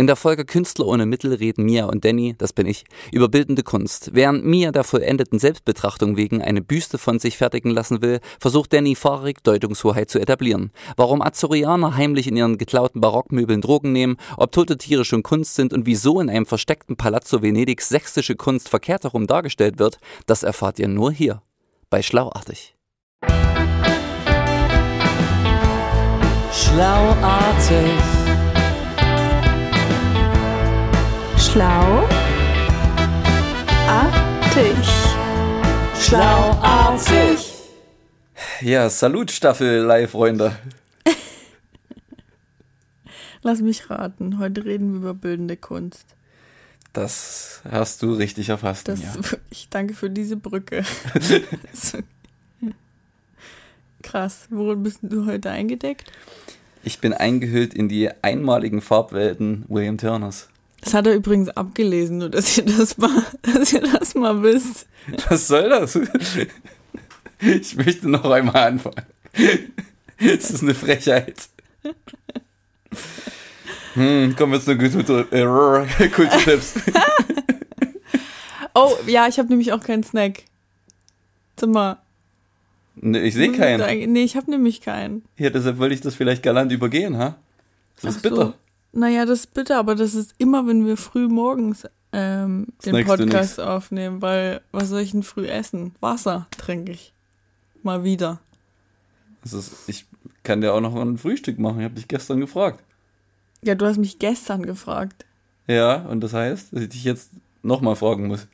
In der Folge Künstler ohne Mittel reden Mia und Danny, das bin ich, über bildende Kunst. Während Mia der vollendeten Selbstbetrachtung wegen eine Büste von sich fertigen lassen will, versucht Danny fahrig Deutungshoheit zu etablieren. Warum Azorianer heimlich in ihren geklauten Barockmöbeln Drogen nehmen, ob tote Tiere schon Kunst sind und wieso in einem versteckten Palazzo Venedigs sächsische Kunst verkehrt herum dargestellt wird, das erfahrt ihr nur hier bei Schlauartig. Schlauartig. Schlau. Artig. Schlauartig. Ja, Salut Staffel Live, Freunde. Lass mich raten. Heute reden wir über bildende Kunst. Das hast du richtig erfasst. Das, ja. Ich danke für diese Brücke. Krass. Worin bist du heute eingedeckt? Ich bin eingehüllt in die einmaligen Farbwelten William Turners. Das hat er übrigens abgelesen, nur dass ihr das mal, dass ihr das mal wisst. Was soll das? Ich möchte noch einmal anfangen. Es ist eine Frechheit. Hm, kommen wir zu äh, Kulturtipps. Oh, ja, ich habe nämlich auch keinen Snack. Zimmer. Nee, ich sehe keinen. Nee, ich habe nämlich keinen. Ja, deshalb wollte ich das vielleicht galant übergehen, ha? Das ist Ach so. Naja, das ist bitter, aber das ist immer, wenn wir früh morgens ähm, den Podcast aufnehmen, weil was soll ich denn früh essen? Wasser trinke ich. Mal wieder. Das ist, ich kann dir auch noch ein Frühstück machen. Ich habe dich gestern gefragt. Ja, du hast mich gestern gefragt. Ja, und das heißt, dass ich dich jetzt nochmal fragen muss.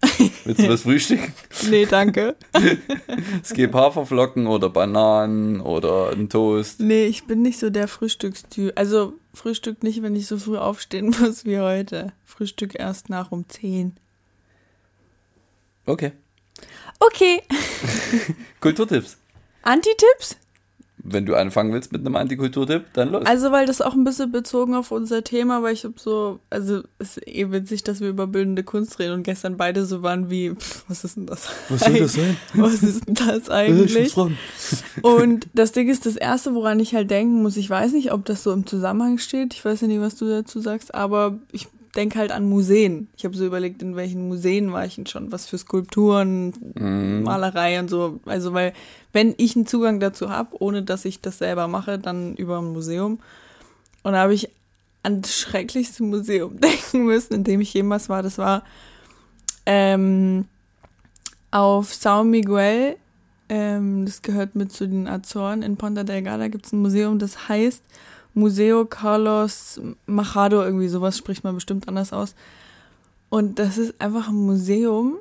Willst du was frühstücken? Nee, danke. Es gibt Haferflocken oder Bananen oder ein Toast. nee, ich bin nicht so der Frühstückstyp. Also Frühstück nicht, wenn ich so früh aufstehen muss wie heute. Frühstück erst nach um 10. Okay. Okay. Kulturtipps. Antitipps? Wenn du anfangen willst mit einem Antikulturtipp, dann los. Also, weil das auch ein bisschen bezogen auf unser Thema, weil ich hab so, also es ist eh witzig, dass wir über bildende Kunst reden und gestern beide so waren wie, pff, was ist denn das? Was soll das sein? Was ist denn das eigentlich? Und das Ding ist, das Erste, woran ich halt denken muss, ich weiß nicht, ob das so im Zusammenhang steht, ich weiß ja nicht, was du dazu sagst, aber ich denke halt an Museen. Ich habe so überlegt, in welchen Museen war ich denn schon, was für Skulpturen, Mhm. Malerei und so. Also, weil, wenn ich einen Zugang dazu habe, ohne dass ich das selber mache, dann über ein Museum. Und da habe ich an das schrecklichste Museum denken müssen, in dem ich jemals war. Das war ähm, auf São Miguel. Ähm, das gehört mit zu den Azoren. In Ponta Delgada gibt es ein Museum, das heißt Museo Carlos Machado. Irgendwie sowas spricht man bestimmt anders aus. Und das ist einfach ein Museum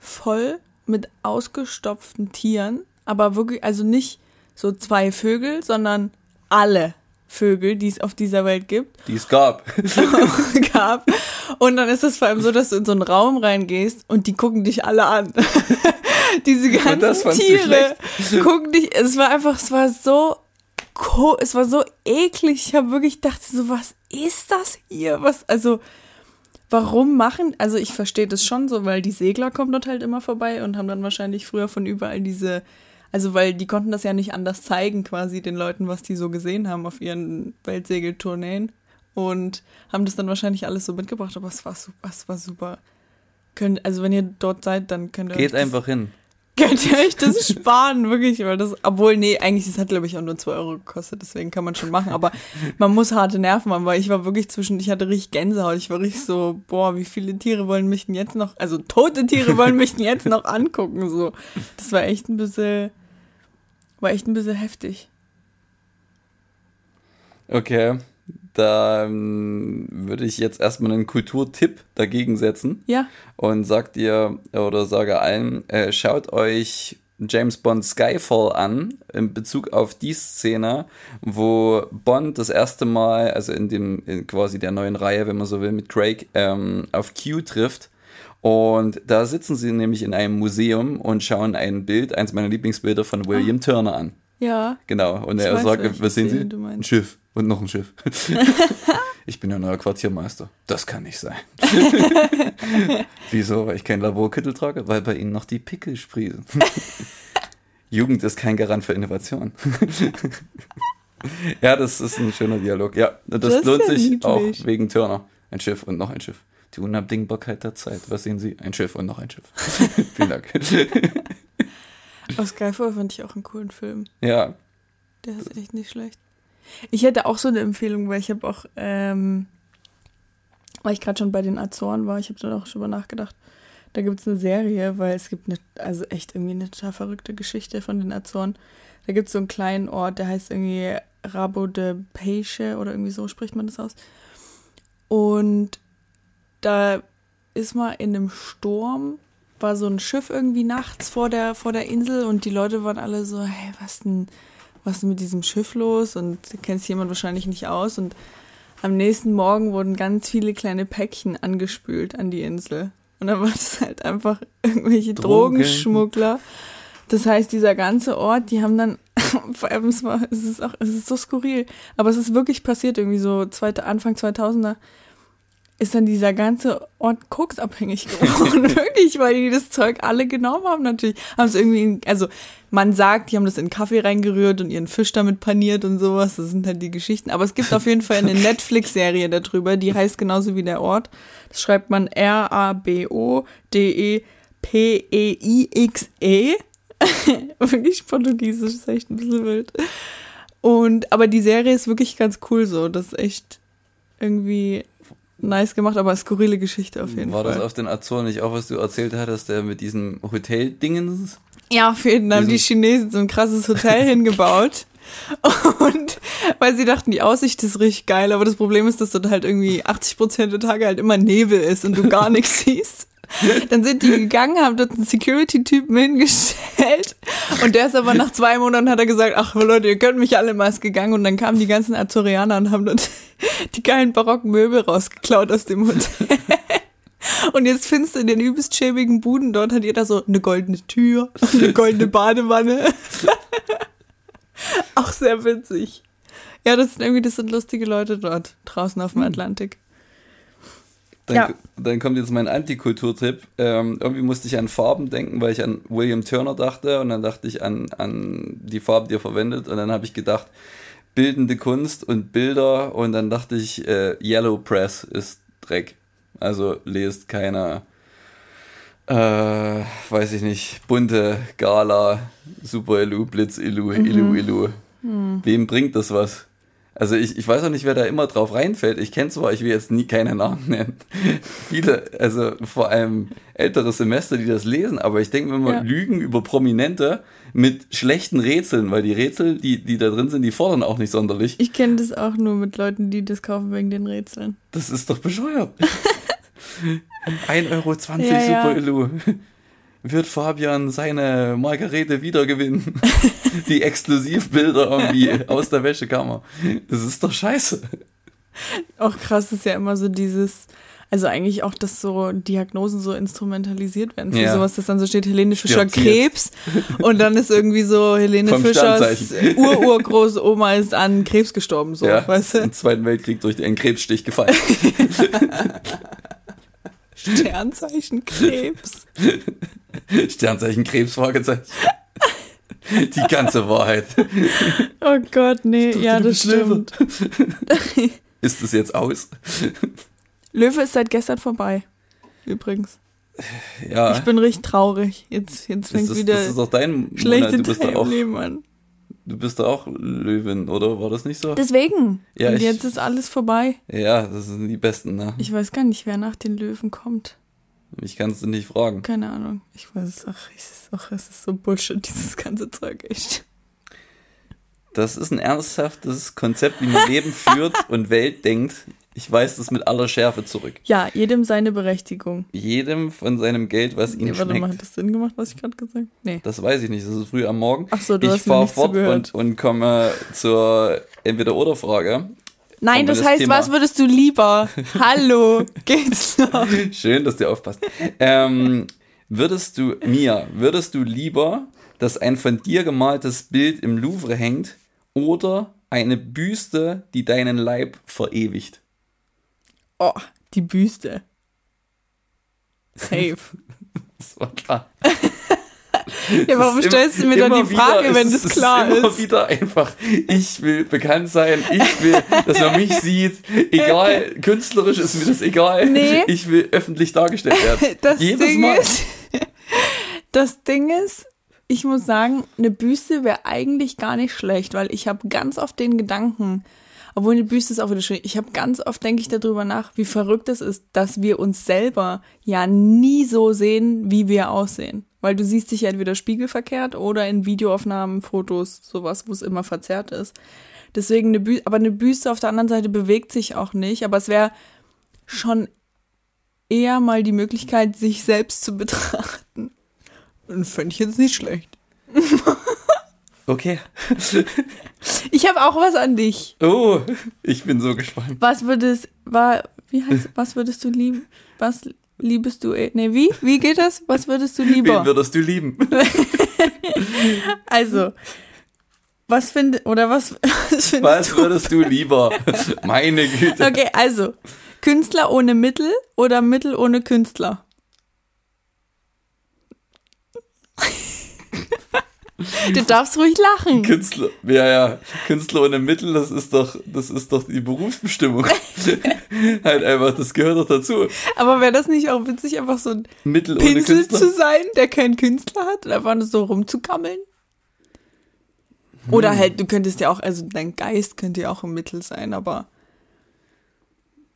voll mit ausgestopften Tieren. Aber wirklich, also nicht so zwei Vögel, sondern alle Vögel, die es auf dieser Welt gibt Die es gab. gab. Und dann ist es vor allem so, dass du in so einen Raum reingehst und die gucken dich alle an. Diese ganzen Tiere gucken dich. Es war einfach, es war so, ko es war so eklig. Ich habe wirklich gedacht, so was ist das hier? Was, also warum machen? Also ich verstehe das schon so, weil die Segler kommen dort halt immer vorbei und haben dann wahrscheinlich früher von überall diese also, weil die konnten das ja nicht anders zeigen, quasi den Leuten, was die so gesehen haben auf ihren Weltsegeltourneen. Und haben das dann wahrscheinlich alles so mitgebracht, aber es war super, es war super. Könnt, also, wenn ihr dort seid, dann könnt ihr Geht einfach hin. Könnt ihr euch das sparen, wirklich, weil das, obwohl, nee, eigentlich, das hat, glaube ich, auch nur 2 Euro gekostet, deswegen kann man schon machen, aber man muss harte Nerven haben, weil ich war wirklich zwischen, ich hatte richtig Gänsehaut, ich war richtig so, boah, wie viele Tiere wollen mich denn jetzt noch, also tote Tiere wollen mich denn jetzt noch angucken, so. Das war echt ein bisschen, war echt ein bisschen heftig. Okay. Da ähm, würde ich jetzt erstmal einen Kulturtipp dagegen setzen Ja, und sag dir oder sage allen, äh, schaut euch James Bond Skyfall an in Bezug auf die Szene, wo Bond das erste Mal, also in dem in quasi der neuen Reihe, wenn man so will, mit Craig ähm, auf Q trifft. Und da sitzen sie nämlich in einem Museum und schauen ein Bild, eins meiner Lieblingsbilder von William Turner an. ja. Genau. Und Ich er sagt, was sehen Sie? Ein Schiff. Und noch ein Schiff. ich bin ja neuer Quartiermeister. Das kann nicht sein. Wieso? Weil ich keinen Laborkittel trage? Weil bei Ihnen noch die Pickel sprießen. Jugend ist kein Garant für Innovation. ja, das ist ein schöner Dialog. Ja, das, Das lohnt sich niedlich. auch wegen Turner. Ein Schiff und noch ein Schiff. Die Unabdingbarkeit der Zeit. Was sehen Sie? Ein Schiff und noch ein Schiff. Vielen Dank. Aus Skyfall fand ich auch einen coolen Film. ja, Der ist echt nicht schlecht. Ich hätte auch so eine Empfehlung, weil ich habe auch, ähm, weil ich gerade schon bei den Azoren war, ich habe dann auch schon mal nachgedacht. Da gibt es eine Serie, weil es gibt eine, also echt irgendwie eine total verrückte Geschichte von den Azoren. Da gibt es so einen kleinen Ort, der heißt irgendwie Rabo de Peixe oder irgendwie so spricht man das aus. Und da ist mal in einem Sturm, war so ein Schiff irgendwie nachts vor der, vor der Insel und die Leute waren alle so, hey, was denn, was ist denn mit diesem Schiff los? Und kennt sich jemand wahrscheinlich nicht aus. Und am nächsten Morgen wurden ganz viele kleine Päckchen angespült an die Insel. Und dann war das halt einfach irgendwelche Drogen. Drogenschmuggler. Das heißt, dieser ganze Ort, die haben dann, vor allem, es, war, es ist auch, es ist so skurril, aber es ist wirklich passiert, irgendwie so zweite, Anfang 2000er, ist dann dieser ganze Ort koksabhängig geworden. wirklich, weil die das Zeug alle genommen haben natürlich. Haben es irgendwie, in, also man sagt, die haben das in Kaffee reingerührt und ihren Fisch damit paniert und sowas. Das sind halt die Geschichten. Aber es gibt auf jeden Fall eine Netflix-Serie darüber, die heißt genauso wie der Ort. Das schreibt man R-A-B-O-D-E-P-E-I-X-E. wirklich Portugiesisch, ist echt ein bisschen wild. Und, aber die Serie ist wirklich ganz cool so. Das ist echt irgendwie nice gemacht, aber skurrile Geschichte auf jeden war Fall. das auf den Azoren nicht auch, was du erzählt hattest, der mit diesem Hotel-Dingens? Ja, auf jeden Fall haben die Chinesen so ein krasses Hotel hingebaut. Und weil sie dachten, die Aussicht ist richtig geil, aber das Problem ist, dass dort halt irgendwie 80 Prozent der Tage halt immer Nebel ist und du gar nichts siehst. Dann sind die gegangen, haben dort einen Security-Typen hingestellt und der ist aber nach zwei Monaten hat er gesagt, ach Leute, ihr könnt mich alle mal ist gegangen und dann kamen die ganzen Azorianer und haben dort die geilen barocken Möbel rausgeklaut aus dem Hotel. Und jetzt findest du in den übelst schäbigen Buden, dort hat jeder so eine goldene Tür, eine goldene Badewanne. Auch sehr witzig. Ja, das sind irgendwie, das sind lustige Leute dort, draußen auf dem Atlantik. Dann, Ja. dann kommt jetzt mein Antikulturtipp. Ähm, irgendwie musste ich an Farben denken, weil ich an William Turner dachte und dann dachte ich an, an die Farben, die er verwendet und dann habe ich gedacht, bildende Kunst und Bilder und dann dachte ich, äh, Yellow Press ist Dreck. Also lest keine, äh, weiß ich nicht, bunte Gala, Super Illu, Blitz Illu, Illu Illu. Wem bringt das was? Also ich, ich weiß auch nicht, wer da immer drauf reinfällt. Ich kenne zwar, ich will jetzt nie keine Namen nennen. Viele, also vor allem ältere Semester, die das lesen, aber ich denke mir immer, Ja. Lügen über Prominente mit schlechten Rätseln, weil die Rätsel, die, die da drin sind, die fordern auch nicht sonderlich. Ich kenne das auch nur mit Leuten, die das kaufen wegen den Rätseln. Das ist doch bescheuert. 1,20 Euro Ja, ja. Super Illu. Wird Fabian seine Margarete wiedergewinnen? Die Exklusivbilder irgendwie aus der Wäschekammer. Das ist doch scheiße. Auch krass ist ja immer so dieses, also eigentlich auch, dass so Diagnosen so instrumentalisiert werden für Ja. sowas, dass dann so steht Helene Fischer Stirbt Krebs und dann ist irgendwie so Helene Vom Fischers. Ur-Urgroßoma ist an Krebs gestorben, so, ja, weißt du? im Zweiten Weltkrieg durch einen Krebsstich gefallen. Sternzeichen Krebs. Sternzeichen Krebs, Fragezeichen. Die ganze Wahrheit. Oh Gott, nee, ja, das stimmt. Ist es jetzt aus? Löwe ist seit gestern vorbei. Übrigens. Ja. Ich bin richtig traurig. Jetzt, jetzt fängt wieder das ist auch dein schlechte Monat. Du bist, auch, an. Du bist da auch Löwin, oder? War das nicht so? Deswegen. Ja, Und ich- jetzt ist alles vorbei. Ja, das sind die Besten, ne? Ich weiß gar nicht, wer nach den Löwen kommt. Ich kann es dir nicht fragen. Keine Ahnung. Ich weiß es. Ach, es ist, ach, es ist so Bullshit, dieses ganze Zeug, echt. Das ist ein ernsthaftes Konzept, wie man Leben führt und Welt denkt. Ich weiß das mit aller Schärfe zurück. Ja, jedem seine Berechtigung. Jedem von seinem Geld, was ihm Nee, warte mal, schmeckt. hat das Sinn gemacht, was ich gerade gesagt habe? Nee. Das weiß ich nicht, das ist früh am Morgen. Ach so, du ich hast mir fahre nicht fort und, und komme zur Entweder-Oder-Frage. Nein, das heißt, Thema- was würdest du lieber? Hallo, geht's noch? Schön, dass du aufpasst. ähm, würdest du, Mia, würdest du lieber, dass ein von dir gemaltes Bild im Louvre hängt oder eine Büste, die deinen Leib verewigt? Oh, die Büste. Safe. Das war klar. Ja, warum stellst du mir dann die Frage, wieder, wenn das ist, klar ist? immer wieder einfach, ich will bekannt sein, ich will, dass man mich sieht, egal, künstlerisch ist mir das egal. Nee. Ich will öffentlich dargestellt werden. Das Jedes Ding Mal. ist, das Ding ist, ich muss sagen, eine Büste wäre eigentlich gar nicht schlecht, weil ich habe ganz oft den Gedanken, obwohl eine Büste ist auch wieder schön, ich habe ganz oft denke ich darüber nach, wie verrückt es ist, dass wir uns selber ja nie so sehen, wie wir aussehen. Weil du siehst dich ja entweder spiegelverkehrt oder in Videoaufnahmen, Fotos, sowas, wo es immer verzerrt ist. Deswegen eine Büste, aber eine Büste auf der anderen Seite bewegt sich auch nicht, aber es wäre schon eher mal die Möglichkeit, sich selbst zu betrachten. Und fände ich jetzt nicht schlecht. Okay. Ich habe auch was an dich. Oh, ich bin so gespannt. Was würdest, war, wie heißt, was würdest du lieben? Was liebest du, nee, wie? Wie geht das? Was würdest du Wen lieber? würdest du lieben? Also, was finde, oder was, was findest Was würdest du lieber? Meine Güte. Okay, also, Künstler ohne Mittel oder Mittel ohne Künstler? Du darfst ruhig lachen. Künstler, ja, ja, Künstler ohne Mittel, das ist doch, das ist doch die Berufsbestimmung. halt einfach, das gehört doch dazu. Aber wäre das nicht auch witzig, einfach so ein Mittel Pinsel zu sein, der keinen Künstler hat und einfach nur so rumzukammeln? Hm. Oder halt, du könntest ja auch, also dein Geist könnte ja auch ein Mittel sein, aber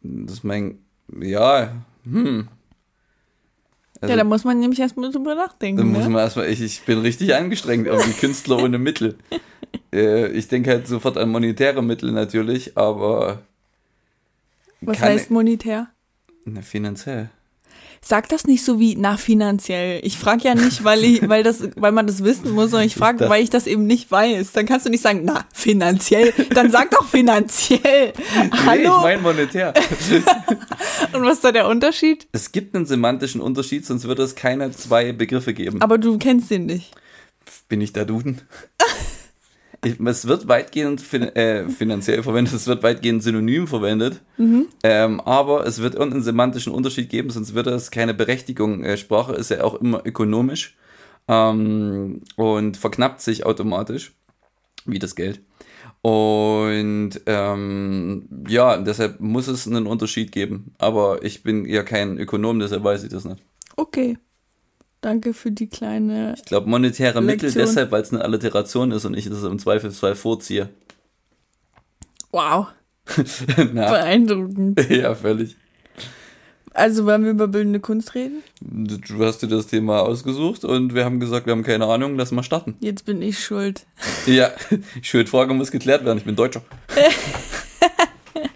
Das mein, ja, hm. Also, ja, da muss man nämlich erstmal drüber nachdenken. da muss ne? man erstmal, ich, ich bin richtig angestrengt, irgendwie Künstler ohne Mittel. Äh, ich denke halt sofort an monetäre Mittel natürlich, aber Was heißt monetär? na, finanziell. Sag das nicht so wie na finanziell. Ich frage ja nicht, weil ich, weil das, weil man das wissen muss, sondern ich frage, weil ich das eben nicht weiß. Dann kannst du nicht sagen, na finanziell. Dann sag doch finanziell. Nee, ich Hallo. meine monetär. Und was ist da der Unterschied? es gibt einen semantischen Unterschied, sonst würde es keine zwei Begriffe geben. Aber du kennst den nicht. Bin ich da Duden? Es wird weitgehend fin äh, finanziell verwendet, es wird weitgehend synonym verwendet, ähm, aber es wird irgendeinen semantischen Unterschied geben, sonst würde es keine Berechtigung. Äh, Sprache ist ja auch immer ökonomisch ähm, und verknappt sich automatisch, wie das Geld. Und ähm, ja, deshalb muss es einen Unterschied geben. Aber ich bin ja kein Ökonom, deshalb weiß ich das nicht. Okay. Danke für die kleine. Ich glaube, monetäre Mittel Lektion. deshalb, weil es eine Alliteration ist und ich das im Zweifelsfall vorziehe. Wow. Beeindruckend. ja, völlig. Also wollen wir über bildende Kunst reden? Du hast dir das Thema ausgesucht und wir haben gesagt, wir haben keine Ahnung, lass mal starten. Jetzt bin ich schuld. Ja, Schuldfrage muss geklärt werden, ich bin Deutscher.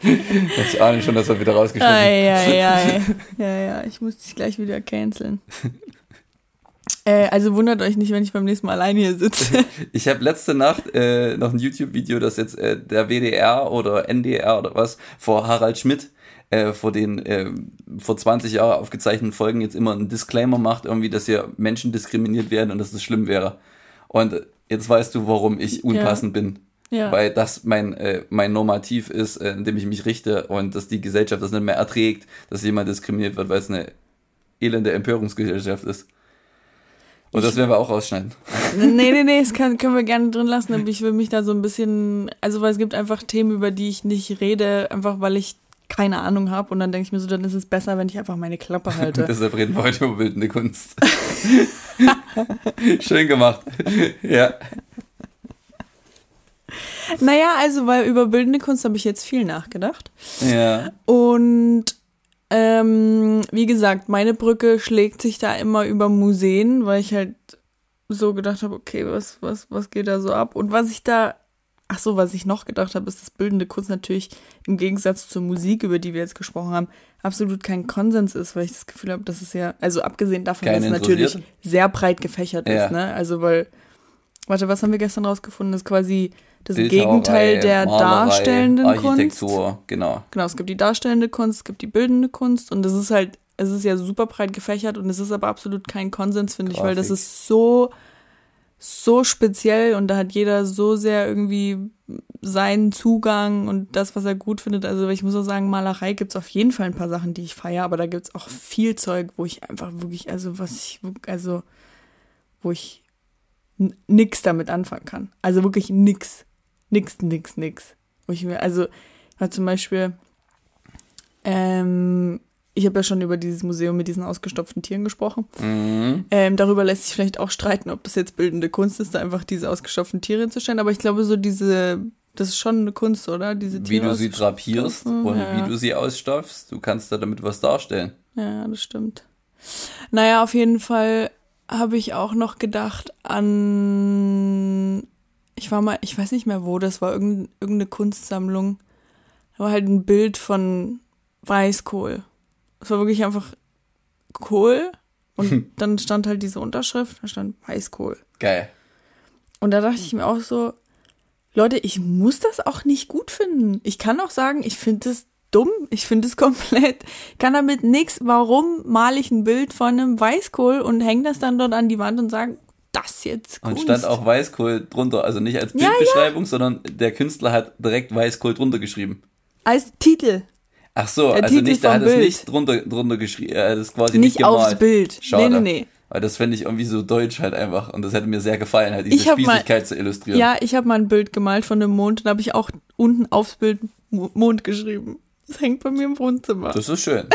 ich ahne schon, dass wir wieder rausgeschnitten Ei, ei, ei. Ja, ja, ich muss dich gleich wieder canceln. Äh, also wundert euch nicht, wenn ich beim nächsten Mal allein hier sitze. Ich habe letzte Nacht äh, noch ein YouTube-Video, das jetzt äh, der WDR oder NDR oder was vor Harald Schmidt äh, vor den äh, vor 20 Jahren aufgezeichneten Folgen jetzt immer einen Disclaimer macht, irgendwie, dass hier Menschen diskriminiert werden und dass das schlimm wäre. Und jetzt weißt du, warum ich unpassend bin. Ja. Weil das mein, äh, mein Normativ ist, äh, in dem ich mich richte und dass die Gesellschaft das nicht mehr erträgt, dass jemand diskriminiert wird, weil es eine elende Empörungsgesellschaft ist. Und das werden wir auch rausschneiden. Nee, nee, nee, das kann, können wir gerne drin lassen, aber ich will mich da so ein bisschen, also weil es gibt einfach Themen, über die ich nicht rede, einfach weil ich keine Ahnung habe und dann denke ich mir so, dann ist es besser, wenn ich einfach meine Klappe halte. Deshalb reden wir heute über bildende Kunst. Schön gemacht. Ja. naja, also weil über bildende Kunst habe ich jetzt viel nachgedacht. Ja. Und ähm, wie gesagt, meine Brücke schlägt sich da immer über Museen, weil ich halt so gedacht habe, okay, was, was, was geht da so ab? Und was ich da, ach so, was ich noch gedacht habe, ist, dass bildende Kunst natürlich im Gegensatz zur Musik, über die wir jetzt gesprochen haben, absolut kein Konsens ist, weil ich das Gefühl habe, dass es ja, also abgesehen davon, Keine dass es natürlich sehr breit gefächert Ja. ist, ne? Also weil, warte, was haben wir gestern rausgefunden? Das ist quasi das Gegenteil der Malerei, darstellenden Kunst. Architektur, genau. Genau, es gibt die darstellende Kunst, es gibt die bildende Kunst und das ist halt, es ist ja super breit gefächert und es ist aber absolut kein Konsens, finde ich, weil das ist so, so speziell und da hat jeder so sehr irgendwie seinen Zugang und das, was er gut findet. Also ich muss auch sagen, Malerei gibt es auf jeden Fall ein paar Sachen, die ich feiere, aber da gibt es auch viel Zeug, wo ich einfach wirklich, also was ich, also wo ich nix damit anfangen kann. Also wirklich nix. Nix, nix, nix. Also, zum Beispiel, ähm, ich habe ja schon über dieses Museum mit diesen ausgestopften Tieren gesprochen. Mhm. Ähm, darüber lässt sich vielleicht auch streiten, ob das jetzt bildende Kunst ist, da einfach diese ausgestopften Tiere hinzustellen. Aber ich glaube, so diese, das ist schon eine Kunst, oder? Diese Wie Tiere du sie drapierst Mhm, und ja. wie du sie ausstopfst, du kannst da damit was darstellen. Ja, das stimmt. Naja, auf jeden Fall habe ich auch noch gedacht an. Ich war mal, ich weiß nicht mehr wo, das war irgendein, irgendeine Kunstsammlung. Da war halt ein Bild von Weißkohl. Es war wirklich einfach Kohl und dann stand halt diese Unterschrift, da stand Weißkohl. Geil. Und da dachte ich mir auch so, Leute, ich muss das auch nicht gut finden. Ich kann auch sagen, ich finde es dumm, ich finde es komplett, ich kann damit nichts. Warum male ich ein Bild von einem Weißkohl und hänge das dann dort an die Wand und sage, das jetzt Und Kunst. stand auch Weißkohl drunter, also nicht als Ja, ja. Bildbeschreibung, sondern der Künstler hat direkt Weißkohl drunter geschrieben. als Titel, Ach so, Der also Titel nicht, der vom hat es nicht drunter, drunter geschrieben, er hat es quasi nicht, nicht, gemalt. aufs Bild. Schade. Nee, nee, nee. Weil das fände ich irgendwie so deutsch halt einfach und das hätte mir sehr gefallen, halt diese hab mal- Spießigkeit zu illustrieren. Ja, ich habe mal ein Bild gemalt von einem Mond und habe ich auch unten aufs Bild Mo- Mond geschrieben. Das hängt bei mir im Wohnzimmer. Das ist schön.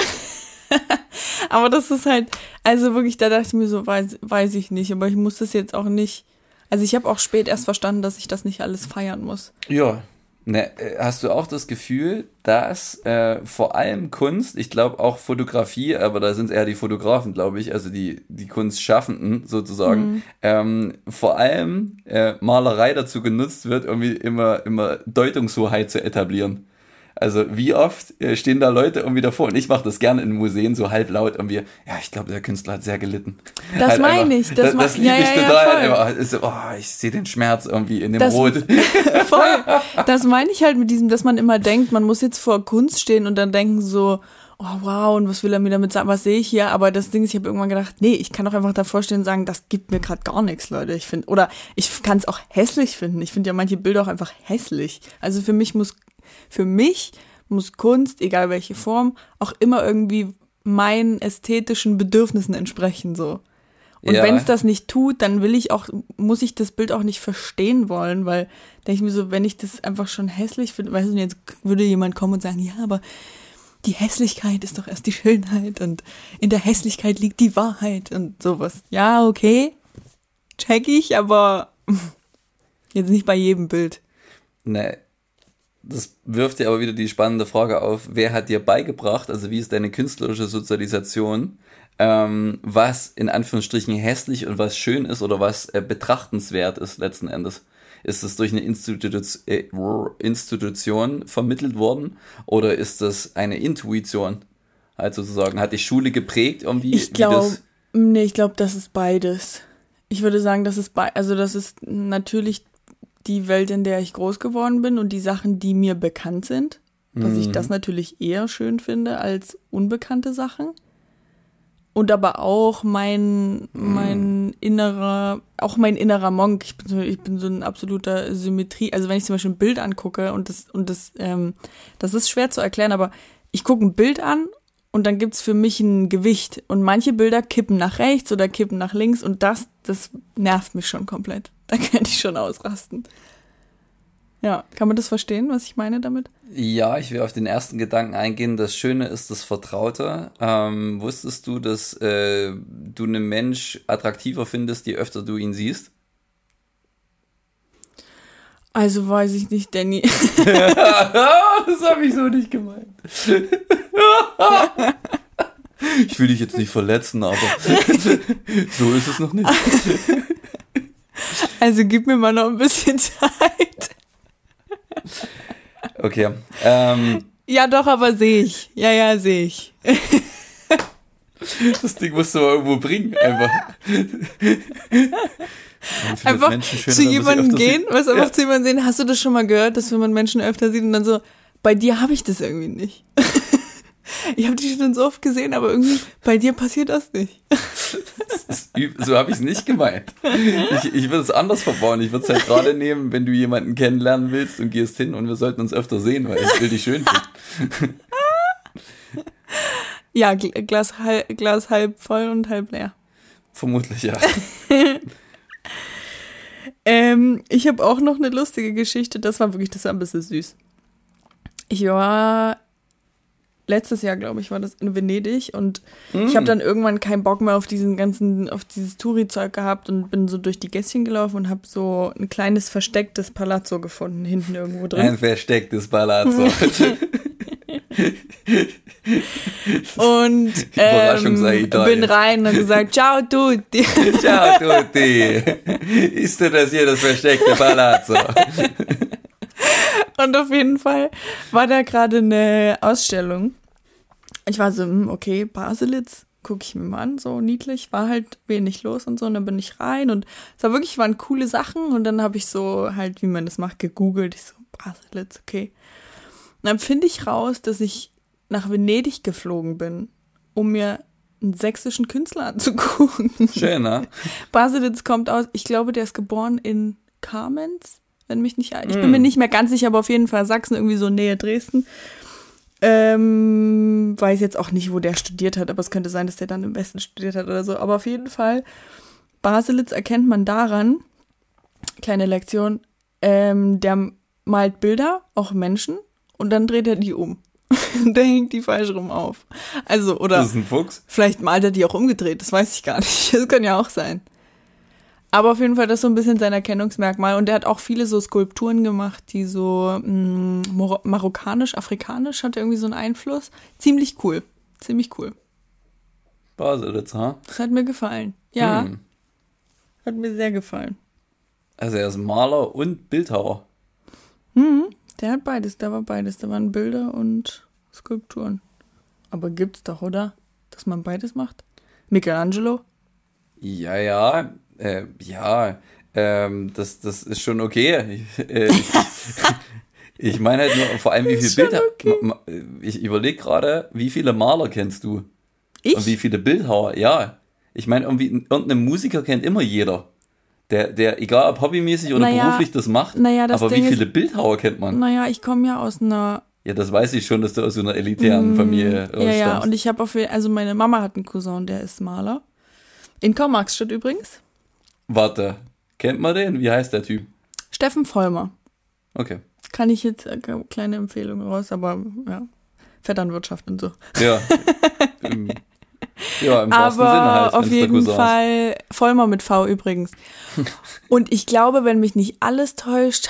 Aber das ist halt, also wirklich, da dachte ich mir so, weiß, weiß ich nicht, aber ich muss das jetzt auch nicht. Also ich habe auch spät erst verstanden, dass ich das nicht alles feiern muss. Ja. Ne, äh, hast du auch das Gefühl, dass äh, vor allem Kunst, ich glaube auch Fotografie, aber da sind es eher die Fotografen, glaube ich, also die, die Kunstschaffenden sozusagen, ähm, vor allem äh, Malerei dazu genutzt wird, irgendwie immer, immer Deutungshoheit zu etablieren. Also wie oft äh, stehen da Leute irgendwie davor und ich mache das gerne in Museen so halblaut irgendwie, ja, ich glaube, der Künstler hat sehr gelitten. Das Halt meine einfach- ich, das Das, das liebe ja, ich ja, ja, total. voll. halt. Ist so, oh, ich sehe den Schmerz irgendwie in dem Das- Rot. Voll. Das meine ich halt mit diesem, dass man immer denkt, man muss jetzt vor Kunst stehen und dann denken so, oh wow, und was will er mir damit sagen, was sehe ich hier? Aber das Ding ist, ich habe irgendwann gedacht, nee, ich kann doch einfach davor stehen und sagen, das gibt mir gerade gar nichts, Leute. Ich finde, oder ich kann es auch hässlich finden. Ich finde ja manche Bilder auch einfach hässlich. Also für mich muss, für mich muss Kunst, egal welche Form, auch immer irgendwie meinen ästhetischen Bedürfnissen entsprechen, so. Und Ja. wenn es das nicht tut, dann will ich auch, muss ich das Bild auch nicht verstehen wollen, weil denke ich mir so, wenn ich das einfach schon hässlich finde, weißt du, jetzt würde jemand kommen und sagen, ja, aber die Hässlichkeit ist doch erst die Schönheit und in der Hässlichkeit liegt die Wahrheit und sowas. Ja, okay, check ich, aber jetzt nicht bei jedem Bild. Ne, das wirft dir aber wieder die spannende Frage auf, wer hat dir beigebracht, also wie ist deine künstlerische Sozialisation, ähm, was in Anführungsstrichen hässlich und was schön ist oder was äh, betrachtenswert ist letzten Endes. Ist das durch eine Institu äh, Institution vermittelt worden oder ist das eine Intuition? Also sozusagen, hat die Schule geprägt irgendwie? Ich glaube, nee, ich glaube, das ist beides. Ich würde sagen, das ist also das ist natürlich die Welt, in der ich groß geworden bin und die Sachen, die mir bekannt sind, dass ich das natürlich eher schön finde als unbekannte Sachen. Und aber auch mein, mein innerer, auch mein innerer Monk. Ich bin so, ich bin so ein absoluter Symmetrie. Also wenn ich zum Beispiel ein Bild angucke und das, und das, ähm, das ist schwer zu erklären, aber ich gucke ein Bild an und dann gibt's für mich ein Gewicht. Und manche Bilder kippen nach rechts oder kippen nach links und das, das nervt mich schon komplett. Da könnte ich schon ausrasten. Ja, kann man das verstehen, was ich meine damit? Ja, ich will auf den ersten Gedanken eingehen. Das Schöne ist das Vertraute. Ähm, wusstest du, dass äh, du einen Mensch attraktiver findest, je öfter du ihn siehst? Also weiß ich nicht, Danny. das habe ich so nicht gemeint. ich will dich jetzt nicht verletzen, aber so ist es noch nicht. Also gib mir mal noch ein bisschen Zeit. Okay. Ähm, Ja, doch, aber sehe ich. Ja, ja, sehe ich. das Ding musst du mal irgendwo bringen, einfach. Einfach schöner, zu jemandem gehen, sieht. was einfach Ja. zu jemandem sehen. Hast du das schon mal gehört, dass wenn man Menschen öfter sieht und dann so, bei dir habe ich das irgendwie nicht. Ich habe dich schon so oft gesehen, aber irgendwie bei dir passiert das nicht. So habe ich es nicht gemeint. Ich, ich würde es anders verbauen. Ich würde es halt gerade nehmen, wenn du jemanden kennenlernen willst und gehst hin und wir sollten uns öfter sehen, weil ich will dich schön finden. Ja, Gl- Glas, halb, Glas halb voll und halb leer. Vermutlich ja. Ähm, ich habe auch noch eine lustige Geschichte. Das war wirklich, das war ein bisschen süß. Ich war letztes Jahr, glaube ich, war das in Venedig und Mm. ich habe dann irgendwann keinen Bock mehr auf diesen ganzen, auf dieses Touri-Zeug gehabt und bin so durch die Gässchen gelaufen und habe so ein kleines verstecktes Palazzo gefunden, hinten irgendwo drin. Ein verstecktes Palazzo. Und ähm, bin rein und gesagt, ciao tutti. Ciao tutti. Ist denn das hier das versteckte Palazzo? Und auf jeden Fall war da gerade eine Ausstellung. Ich war so, hm, okay, Baselitz, gucke ich mir mal an, so niedlich, war halt wenig los und so. Und dann bin ich rein und es war wirklich, waren coole Sachen. Und dann habe ich so halt, wie man das macht, gegoogelt. Ich so, Baselitz, okay. Und dann finde ich raus, dass ich nach Venedig geflogen bin, um mir einen sächsischen Künstler anzugucken. Schön, ne? Baselitz kommt aus, ich glaube, der ist geboren in Kamenz, wenn mich nicht, ich bin mir nicht mehr ganz sicher, aber auf jeden Fall Sachsen, irgendwie so Nähe Dresden. Ähm, weiß jetzt auch nicht, wo der studiert hat, aber es könnte sein, dass der dann im Westen studiert hat oder so. Aber auf jeden Fall, Baselitz erkennt man daran, kleine Lektion, ähm, der malt Bilder, auch Menschen, und dann dreht er die um. der hängt die falsch rum auf. Also, oder. Das ist ein Fuchs. Vielleicht malt er die auch umgedreht, das weiß ich gar nicht. Das kann ja auch sein. Aber auf jeden Fall, das ist so ein bisschen sein Erkennungsmerkmal. Und er hat auch viele so Skulpturen gemacht, die so mh, mor- marokkanisch, afrikanisch, hat irgendwie so einen Einfluss. Ziemlich cool. Ziemlich cool. Baselitz, ha? Das hat mir gefallen. Ja, Hm. hat mir sehr gefallen. Also er ist Maler und Bildhauer. Mhm. Der hat beides, da war beides. Da waren Bilder und Skulpturen. Aber gibt's doch, oder? Dass man beides macht? Michelangelo? Ja, ja, äh, ja, ähm, das, das ist schon okay. Ich, äh, ich, ich meine halt nur, vor allem wie Ist viele Bilder. ma- Ich überlege gerade, wie viele Maler kennst du? Ich? Und wie viele Bildhauer? Ja. Ich meine, irgendwie, irgendeinen Musiker kennt immer jeder. Der, der, egal ob hobbymäßig oder Naja, beruflich das macht, naja, das aber Ding wie ist- viele Bildhauer kennt man? Naja, ich komme ja aus einer Ja, das weiß ich schon, dass du aus so einer elitären Familie Mm, Ja, ja, stammst. und ich habe auf jeden also meine Mama hat einen Cousin, der ist Maler. In Karl-Marx-Stadt übrigens. Warte, kennt man den? Wie heißt der Typ? Steffen Vollmer. Okay. Kann ich jetzt äh, kleine Empfehlung raus, aber ja, Vetternwirtschaft und so. Ja. Im, ja, im wahrsten Sinne Aber halt. auf jeden. Fall Vollmer mit V übrigens. und ich glaube, wenn mich nicht alles täuscht,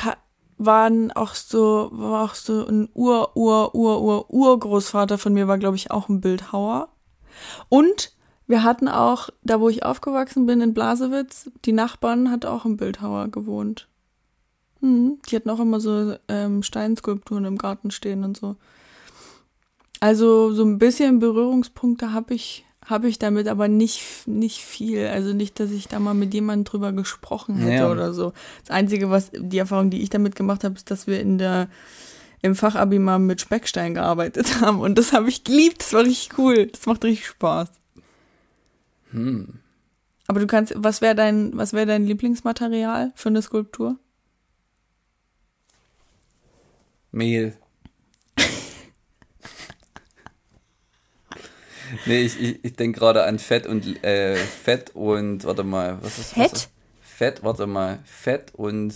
waren auch so, war auch so ein Ur, Ur, Ur, Ur, Urgroßvater von mir war, glaube ich, auch ein Bildhauer. Und wir hatten auch, da wo ich aufgewachsen bin in Blasewitz, die Nachbarn hat auch ein Bildhauer gewohnt. Mhm. Die hatten auch immer so ähm, Steinskulpturen im Garten stehen und so. Also so ein bisschen Berührungspunkte habe ich, habe ich damit, aber nicht, nicht viel. Also nicht, dass ich da mal mit jemandem drüber gesprochen hätte Ja. oder so. Das Einzige, was die Erfahrung, die ich damit gemacht habe, ist, dass wir in der im Fachabi mal mit Speckstein gearbeitet haben. Und das habe ich geliebt. Das war richtig cool. Das macht richtig Spaß. Hm. Aber du kannst, was wäre dein, was wäre dein Lieblingsmaterial für eine Skulptur? Mehl. nee, ich, ich, ich denke gerade an Fett und äh, Fett und warte mal, was ist Fett? Was, Fett, warte mal, Fett und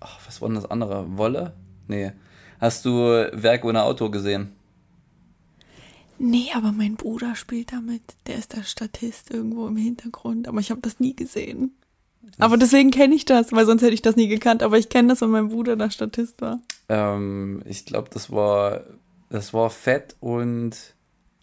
ach, was war denn das andere? Wolle? Nee. Hast du Werk ohne Auto gesehen? Nee, aber mein Bruder spielt damit. Der ist der Statist irgendwo im Hintergrund. Aber ich habe das nie gesehen. Aber deswegen kenne ich das, weil sonst hätte ich das nie gekannt. Aber ich kenne das, weil mein Bruder der Statist war. Ähm, ich glaube, das war das war Fett und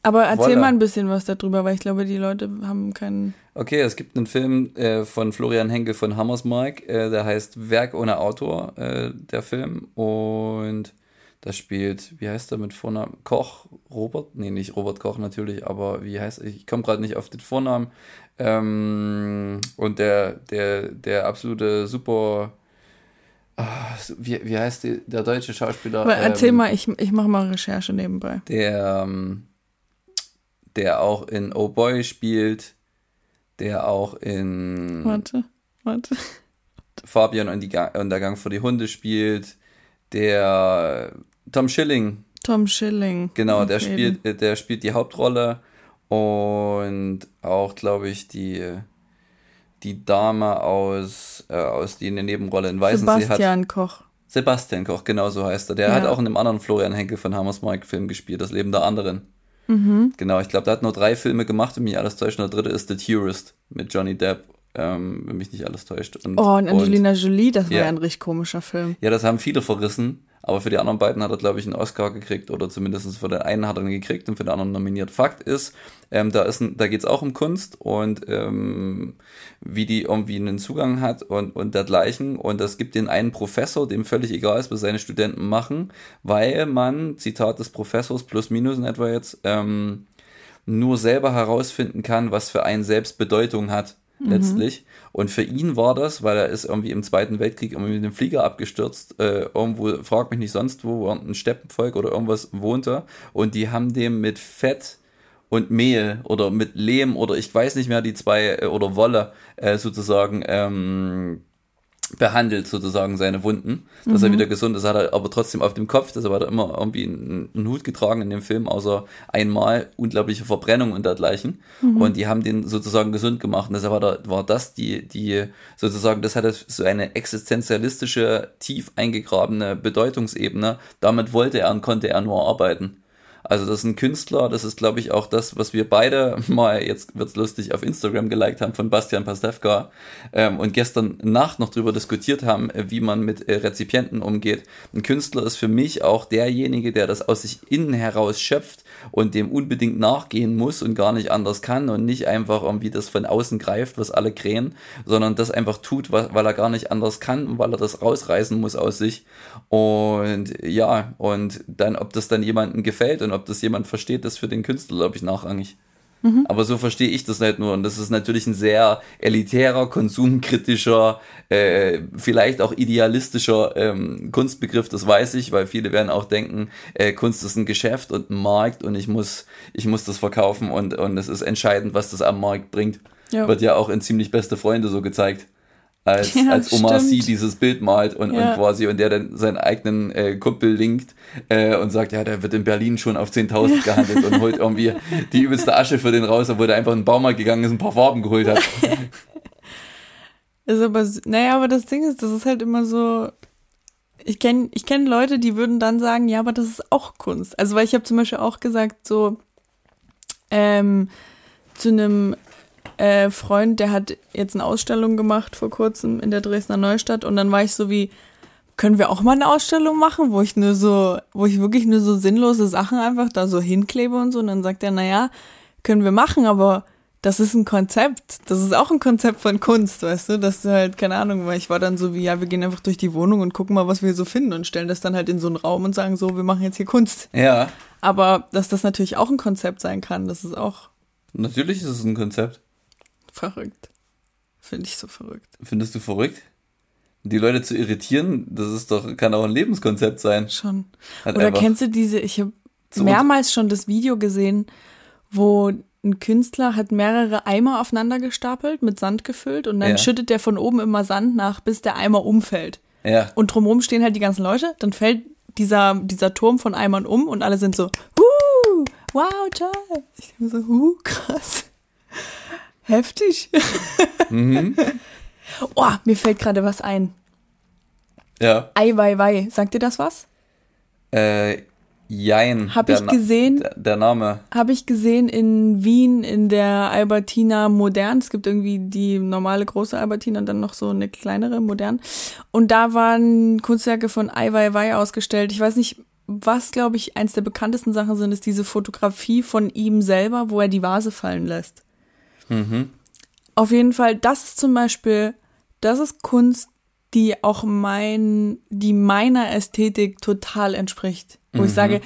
Aber erzähl Wolle. mal ein bisschen was darüber, weil ich glaube, die Leute haben keinen. Okay, es gibt einen Film äh, von Florian Henke von Hammersmark, äh, der heißt Werk ohne Autor, äh, der Film. Und da spielt, wie heißt er mit Vornamen? Koch, Robert? Nee, nicht Robert Koch natürlich, aber wie heißt er? Ich komme gerade nicht auf den Vornamen. Ähm, und der, der, der absolute super. Ah, wie, wie heißt die, der deutsche Schauspieler? Aber erzähl ähm, mal, ich, ich mache mal Recherche nebenbei. der, ähm, der auch in Oh Boy spielt, der auch in Warte, warte. Fabian und, die Ga und der Gang vor die Hunde spielt, der Tom Schilling, Tom Schilling. genau, der spielt, der spielt die Hauptrolle und auch, glaube ich, die, die Dame aus, äh, aus die eine Nebenrolle in Weißensee hat. Sebastian Koch. Sebastian Koch, genau so heißt er. Der Ja. hat auch in einem anderen Florian Henkel von Hammersmark Film gespielt, Das Leben der anderen. Mhm. Genau, ich glaube, der hat nur drei Filme gemacht, wenn mich alles täuscht. Und der dritte ist The Tourist mit Johnny Depp, ähm, wenn mich nicht alles täuscht. Und, Oh, und Angelina Jolie, das war ja ein richtig komischer Film. ja, das haben viele verrissen, aber für die anderen beiden hat er, glaube ich, einen Oscar gekriegt oder zumindest für den einen hat er ihn gekriegt und für den anderen nominiert. Fakt ist, ähm, da, ist ein, da geht es auch um Kunst und ähm, wie die irgendwie einen Zugang hat und, und dergleichen. Und es gibt den einen Professor, dem völlig egal ist, was seine Studenten machen, weil man, Zitat des Professors, plus minus in etwa jetzt, ähm, nur selber herausfinden kann, was für einen selbst Bedeutung hat, letztlich. Und für ihn war das, weil er ist irgendwie im Zweiten Weltkrieg irgendwie mit dem Flieger abgestürzt, äh, irgendwo, frag mich nicht sonst wo, wo ein Steppenvolk oder irgendwas wohnte. Und die haben dem mit Fett und Mehl oder mit Lehm oder ich weiß nicht mehr, die zwei, äh, oder Wolle äh, sozusagen, ähm, behandelt sozusagen seine Wunden, dass er wieder gesund ist, hat er aber trotzdem auf dem Kopf, deshalb hat er immer irgendwie einen, einen Hut getragen in dem Film, außer einmal unglaubliche Verbrennung und dergleichen. Und die haben den sozusagen gesund gemacht. Und deshalb war, da, war das die, die sozusagen, das hatte so eine existenzialistische, tief eingegrabene Bedeutungsebene, damit wollte er und konnte er nur arbeiten. Also das ist ein Künstler, das ist glaube ich auch das, was wir beide mal, jetzt wird's lustig, auf Instagram geliked haben von Bastian Pastewka ähm, und gestern Nacht noch drüber diskutiert haben, äh, wie man mit äh, Rezipienten umgeht. Ein Künstler ist für mich auch derjenige, der das aus sich innen heraus schöpft und dem unbedingt nachgehen muss und gar nicht anders kann und nicht einfach irgendwie das von außen greift, was alle krähen, sondern das einfach tut, weil er gar nicht anders kann und weil er das rausreißen muss aus sich. Und ja, und dann, ob das dann jemandem gefällt und ob das jemand versteht, das ist für den Künstler, glaube ich, nachrangig. Aber so verstehe ich das nicht nur. Und das ist natürlich ein sehr elitärer, konsumkritischer, äh, vielleicht auch idealistischer ähm, Kunstbegriff, das weiß ich, weil viele werden auch denken, äh, Kunst ist ein Geschäft und ein Markt und ich muss, ich muss das verkaufen und, und es ist entscheidend, was das am Markt bringt. Ja. Wird ja auch in ziemlich beste Freunde so gezeigt. Als, Ja, als Omar stimmt. Sy dieses Bild malt und, Ja. und quasi und der dann seinen eigenen äh, Kumpel linkt äh, und sagt, ja, der wird in Berlin schon auf 10.000 gehandelt und holt irgendwie die übelste Asche für den raus, obwohl der einfach in den Baumarkt gegangen ist und ein paar Farben geholt hat. Ist aber, naja, aber das Ding ist, das ist halt immer so. Ich kenne ich kenn Leute, die würden dann sagen, ja, aber das ist auch Kunst. Also, weil ich habe zum Beispiel auch gesagt, so ähm, zu einem äh, Freund, der hat jetzt eine Ausstellung gemacht vor kurzem in der Dresdner Neustadt und dann war ich so wie, können wir auch mal eine Ausstellung machen, wo ich nur so, wo ich wirklich nur so sinnlose Sachen einfach da so hinklebe und so. Und dann sagt er, naja, können wir machen, aber das ist ein Konzept. Das ist auch ein Konzept von Kunst, weißt du? Das ist halt, keine Ahnung, weil ich war dann so wie, ja, wir gehen einfach durch die Wohnung und gucken mal, was wir so finden und stellen das dann halt in so einen Raum und sagen so, wir machen jetzt hier Kunst. ja, Aber dass das natürlich auch ein Konzept sein kann, das ist auch natürlich ist es ein Konzept. Verrückt. Finde ich so verrückt. Findest du verrückt? Die Leute zu irritieren, das ist doch, kann auch ein Lebenskonzept sein. Schon. Halt Oder kennst du diese, ich habe mehrmals schon das Video gesehen, wo ein Künstler hat mehrere Eimer aufeinander gestapelt, mit Sand gefüllt und dann Ja. schüttet der von oben immer Sand nach, bis der Eimer umfällt. Ja, Und drumherum stehen halt die ganzen Leute, dann fällt dieser, dieser Turm von Eimern um und alle sind so, wow, toll. Ich denke so, huh, krass. Heftig. Mhm. oh, mir fällt gerade was ein. ja. Ei, wei, wei. Sagt dir das was? Äh, Jein. Hab der ich Na- gesehen. Der, der Name. Habe ich gesehen in Wien in der Albertina Modern. Es gibt irgendwie die normale große Albertina und dann noch so eine kleinere Modern. Und da waren Kunstwerke von Ai Weiwei ausgestellt. Ich weiß nicht, was, glaube ich, eins der bekanntesten Sachen sind, ist diese Fotografie von ihm selber, wo er die Vase fallen lässt. Mhm. Auf jeden Fall, das ist zum Beispiel, das ist Kunst, die auch mein, die meiner Ästhetik total entspricht. Wo ich sage,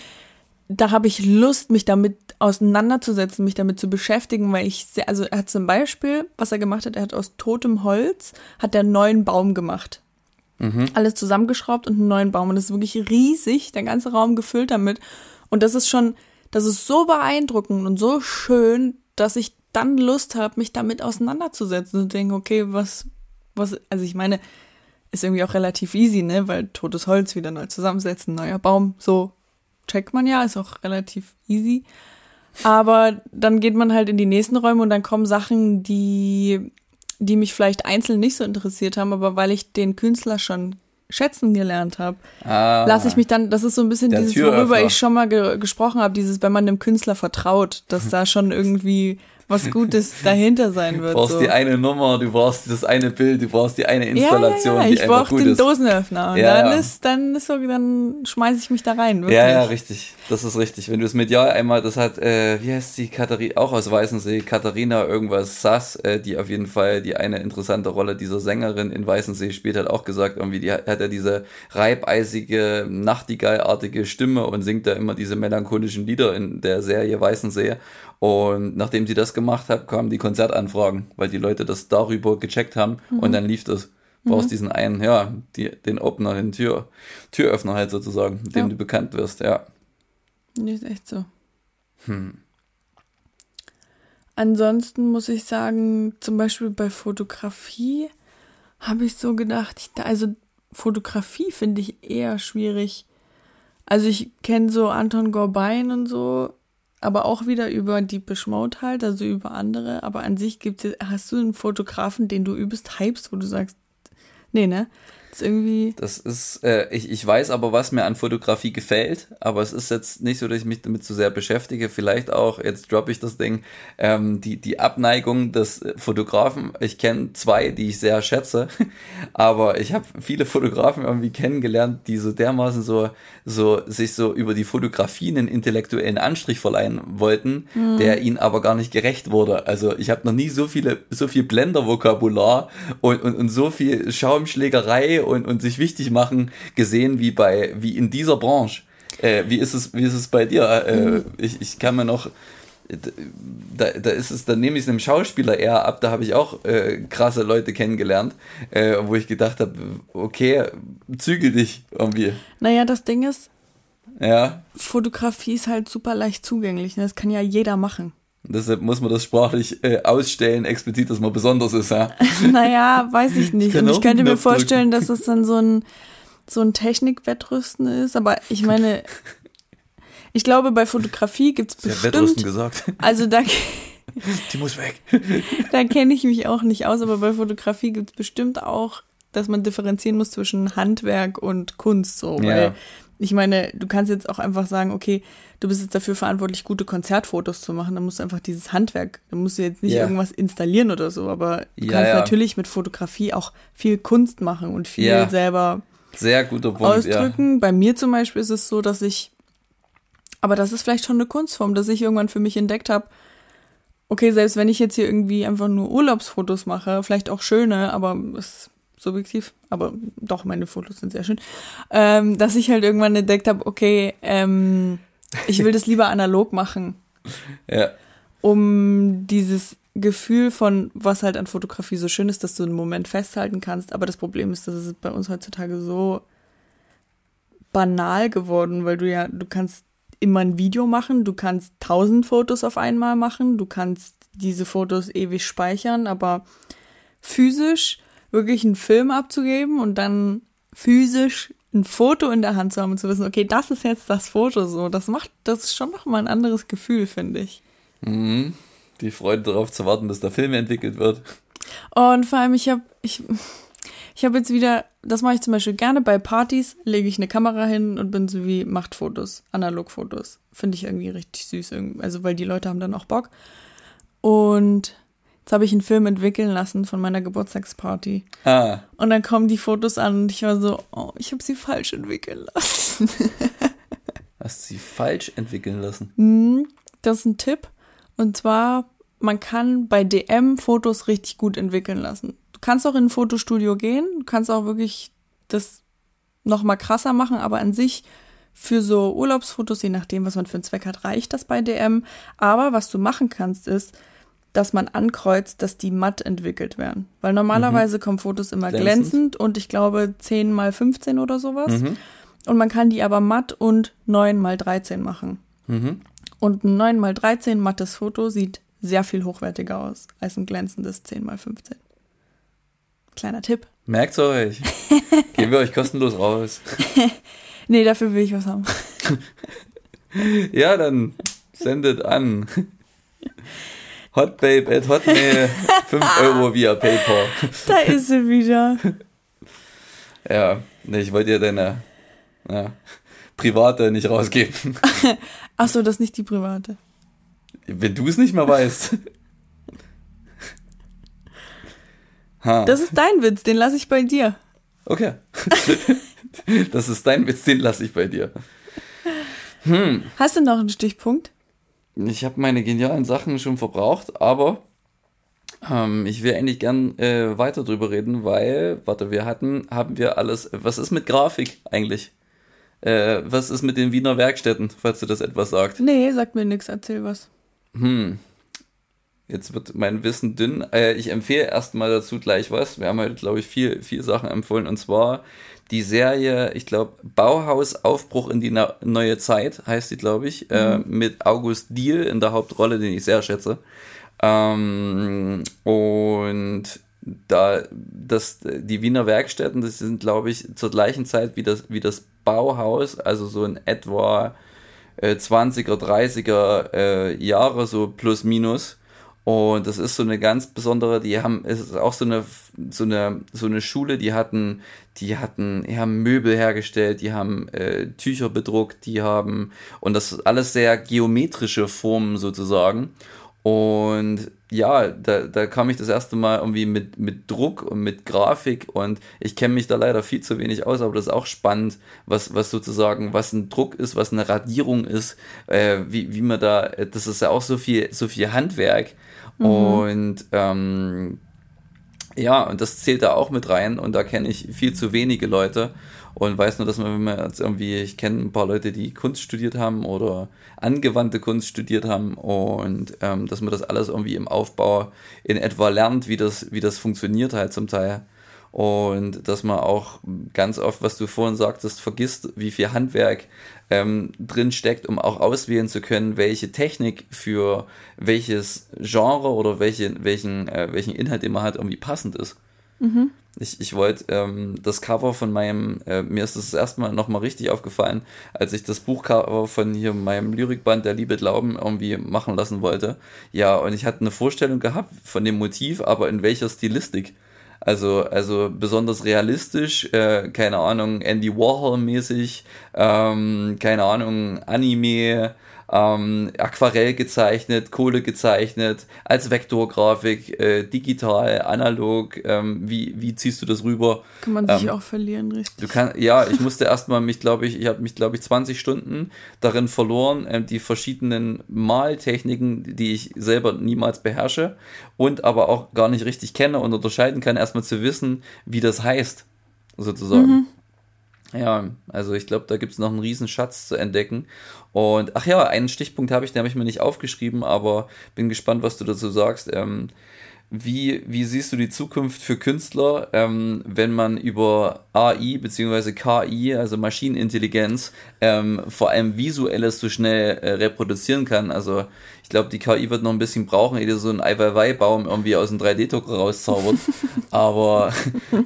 da habe ich Lust, mich damit auseinanderzusetzen, mich damit zu beschäftigen, weil ich sehr, also er hat zum Beispiel, was er gemacht hat, er hat aus totem Holz, hat er einen neuen Baum gemacht. Alles zusammengeschraubt und einen neuen Baum. Und das ist wirklich riesig, der ganze Raum gefüllt damit. Und das ist schon, das ist so beeindruckend und so schön, dass ich dann Lust habe, mich damit auseinanderzusetzen und denke, okay, was, was, also ich meine, ist irgendwie auch relativ easy, ne, weil totes Holz wieder neu zusammensetzen, neuer Baum, so checkt man ja, ist auch relativ easy. Aber dann geht man halt in die nächsten Räume und dann kommen Sachen, die die mich vielleicht einzeln nicht so interessiert haben, aber weil ich den Künstler schon schätzen gelernt habe, Ah, lasse ich mich dann, das ist so ein bisschen dieses, worüber ich schon mal ge gesprochen habe, dieses, wenn man dem Künstler vertraut, dass da schon irgendwie was Gutes dahinter sein Du wird. brauchst so. die eine Nummer, du brauchst das eine Bild, du brauchst die eine ja, Installation, ja, ja, die ich brauche den ist. Dosenöffner und Ja, dann ja. ist, dann ist so, dann schmeiße ich mich da rein, wirklich. Ja, ja, richtig. Das ist richtig. Wenn du es medial einmal, das hat, äh, wie heißt die Katharina, auch aus Weißensee, Katharina irgendwas Sass, äh, die auf jeden Fall die eine interessante Rolle dieser Sängerin in Weißensee spielt, hat auch gesagt, irgendwie, die hat, hat ja diese reibeisige, nachtigallartige Stimme und singt da immer diese melancholischen Lieder in der Serie Weißensee. Und nachdem sie das gemacht hat, kamen die Konzertanfragen, weil die Leute das darüber gecheckt haben und dann lief das. Du brauchst diesen einen, ja, die, den Opener, den Tür, Türöffner halt sozusagen, mit dem Ja. du bekannt wirst, ja. Nee, ist echt so. Hm. Ansonsten muss ich sagen, zum Beispiel bei Fotografie habe ich so gedacht, ich, also Fotografie finde ich eher schwierig. Also ich kenne so Anton Gorbein und so, aber auch wieder über die Mode halt, also über andere. Aber an sich gibt es, hast du einen Fotografen, den du übelst hypst, wo du sagst, nee, ne? Das ist irgendwie, Das ist, äh, ich, ich weiß aber, was mir an Fotografie gefällt, aber es ist jetzt nicht so, dass ich mich damit zu sehr beschäftige. Vielleicht auch, jetzt droppe ich das Ding, ähm, die, die Abneigung des Fotografen. Ich kenne zwei, die ich sehr schätze, aber ich habe viele Fotografen irgendwie kennengelernt, die so dermaßen so, so sich so über die Fotografie einen intellektuellen Anstrich verleihen wollten, der ihnen aber gar nicht gerecht wurde. Also ich habe noch nie so viele, so viel Blender-Vokabular und, und, und so viel Schaumschlägerei und, und sich wichtig machen gesehen wie bei, wie in dieser Branche. Äh, wie ist es, wie ist es bei dir? Äh, ich, ich kann mir noch, da, da ist es, dann nehme ich es einem Schauspieler eher ab, da habe ich auch äh, krasse Leute kennengelernt, äh, wo ich gedacht habe, okay, zügel dich irgendwie. naja, das Ding ist, Ja, Fotografie ist halt super leicht zugänglich. Ne? Das kann ja jeder machen. Deshalb muss man das sprachlich äh, ausstellen, explizit, dass man besonders ist, ja. Naja, weiß ich nicht. Und auch ich könnte mir Knopf drücken. vorstellen, dass es dann so ein, so ein Technikwettrüsten ist. Aber ich meine, ich glaube, bei Fotografie gibt es Ich habe Wettrüsten bestimmt. gesagt. Also da, Die muss weg. da kenne ich mich auch nicht aus, aber bei Fotografie gibt es bestimmt auch, dass man differenzieren muss zwischen Handwerk und Kunst. So, Ja. weil ich meine, du kannst jetzt auch einfach sagen, okay, du bist jetzt dafür verantwortlich, gute Konzertfotos zu machen. Dann musst du einfach dieses Handwerk, dann musst du jetzt nicht Ja. irgendwas installieren oder so, aber du Ja, kannst ja. natürlich mit Fotografie auch viel Kunst machen und viel Ja. selber Sehr guter Punkt, ausdrücken. Bei mir zum Beispiel ist es so, dass ich, aber das ist vielleicht schon eine Kunstform, dass ich irgendwann für mich entdeckt habe, okay, selbst wenn ich jetzt hier irgendwie einfach nur Urlaubsfotos mache, vielleicht auch schöne, aber ist subjektiv, aber doch, meine Fotos sind sehr schön, ähm, dass ich halt irgendwann entdeckt habe, okay, ähm, ich will das lieber analog machen, Ja, um dieses Gefühl von, was halt an Fotografie so schön ist, dass du einen Moment festhalten kannst. Aber das Problem ist, dass es bei uns heutzutage so banal geworden, weil du ja, du kannst immer ein Video machen, du kannst tausend Fotos auf einmal machen, du kannst diese Fotos ewig speichern, aber physisch wirklich einen Film abzugeben und dann physisch ein Foto in der Hand zu haben und zu wissen, okay, das ist jetzt das Foto so, das macht, das ist schon nochmal ein anderes Gefühl, finde ich. mhm. die Freude darauf zu warten, bis der Film entwickelt wird. Und vor allem, ich habe ich, ich hab jetzt wieder, das mache ich zum Beispiel gerne bei Partys, lege ich eine Kamera hin und bin so wie, macht Fotos, Analogfotos. Finde ich irgendwie richtig süß, also weil die Leute haben dann auch Bock. Und jetzt habe ich einen Film entwickeln lassen von meiner Geburtstagsparty. Ah, Und dann kommen die Fotos an und ich war so, oh, ich habe sie falsch entwickeln lassen. hast sie falsch entwickeln lassen. Hm, Das ist ein Tipp. Und zwar, man kann bei DM Fotos richtig gut entwickeln lassen. Du kannst auch in ein Fotostudio gehen, du kannst auch wirklich das nochmal krasser machen, aber an sich für so Urlaubsfotos, je nachdem, was man für einen Zweck hat, reicht das bei DM. Aber was du machen kannst, ist, dass man ankreuzt, dass die matt entwickelt werden. Weil normalerweise kommen Fotos immer Glänzend. glänzend, und ich glaube 10 mal 15 oder sowas. Mhm. Und man kann die aber matt und 9 mal 13 machen. Mhm. Und ein 9 x 13 mattes Foto sieht sehr viel hochwertiger aus als ein glänzendes 10 x 15. Kleiner Tipp. Merkt's euch. Geben wir euch kostenlos raus. Nee, dafür will ich was haben. Ja, dann sendet an. Hotbabe at Hotmail, 5 Euro via PayPal. Da ist sie wieder. Ja, nee, ich wollte dir deine ja, private nicht rausgeben. Achso, das ist nicht die private. Wenn du es nicht mehr weißt. Ha. Das ist dein Witz, den lasse ich bei dir. Okay. Das ist dein Witz, den lasse ich bei dir. Hm. Hast du noch einen Stichpunkt? Ich habe meine genialen Sachen schon verbraucht, aber ähm, ich will eigentlich gern äh, weiter drüber reden, weil, warte, wir hatten, haben wir alles, was ist mit Grafik eigentlich? Äh, was ist mit den Wiener Werkstätten, falls du das etwas sagt? Nee, sag mir nix, erzähl was. Hm. Jetzt wird mein Wissen dünn. Äh, ich empfehle erstmal dazu gleich was. Wir haben heute, glaube ich, vier, vier Sachen empfohlen. Und zwar die Serie, ich glaube, Bauhaus Aufbruch in die Na neue Zeit, heißt die, glaube ich, äh, mit August Diehl in der Hauptrolle, den ich sehr schätze. Ähm, und da das die Wiener Werkstätten, das sind glaube ich zur gleichen Zeit wie das wie das Bauhaus, also so in etwa äh, 20er, 30er äh, Jahre so plus minus. Und das ist so eine ganz besondere, die haben, es ist auch so eine, so eine, so eine Schule, die hatten, die hatten, die haben Möbel hergestellt, die haben äh, Tücher bedruckt, die haben, und das alles sehr geometrische Formen sozusagen. Und ja, da, da kam ich das erste Mal irgendwie mit, mit Druck und mit Grafik und ich kenne mich da leider viel zu wenig aus, aber das ist auch spannend, was, was sozusagen, was ein Druck ist, was eine Radierung ist, äh, wie, wie man da, das ist ja auch so viel, so viel Handwerk. Und ähm, ja, und das zählt da auch mit rein und da kenne ich viel zu wenige Leute und weiß nur, dass man, wenn man jetzt irgendwie, ich kenne ein paar Leute, die Kunst studiert haben oder angewandte Kunst studiert haben und ähm, dass man das alles irgendwie im Aufbau in etwa lernt, wie das, wie das funktioniert halt zum Teil. Und dass man auch ganz oft, was du vorhin sagtest, vergisst, wie viel Handwerk ähm, drin steckt, um auch auswählen zu können, welche Technik für welches Genre oder welche, welchen, äh, welchen Inhalt immer hat, irgendwie passend ist. Ich, ich wollte ähm, das Cover von meinem, äh, mir ist das erstmal nochmal richtig aufgefallen, als ich das Buchcover von hier meinem Lyrikband Der Liebe Glauben irgendwie machen lassen wollte. Ja, und ich hatte eine Vorstellung gehabt von dem Motiv, aber in welcher Stilistik. Also, also besonders realistisch, äh, keine Ahnung, Andy Warhol-mäßig, ähm, keine Ahnung, Anime, ähm, Aquarell gezeichnet, Kohle gezeichnet, als Vektorgrafik, äh, digital, analog, ähm, wie, wie ziehst du das rüber? Kann man sich Ähm, auch verlieren, richtig. Du kannst, ja, ich musste erstmal mich, glaube ich, ich habe mich, glaube ich, 20 Stunden darin verloren, ähm, die verschiedenen Maltechniken, die ich selber niemals beherrsche und aber auch gar nicht richtig kenne und unterscheiden kann, erstmal zu wissen, wie das heißt, sozusagen. Ja, also ich glaube, da gibt es noch einen riesen Schatz zu entdecken. Und ach ja, einen Stichpunkt habe ich, den habe ich mir nicht aufgeschrieben, aber bin gespannt, was du dazu sagst. Ähm, wie, wie siehst du die Zukunft für Künstler, ähm, wenn man über AI bzw. KI, also Maschinenintelligenz, ähm, vor allem visuelles so schnell äh, reproduzieren kann? Also ich glaube, die KI wird noch ein bisschen brauchen, ehe die so einen Eiweißbaum irgendwie aus dem 3D-Drucker rauszaubert. aber,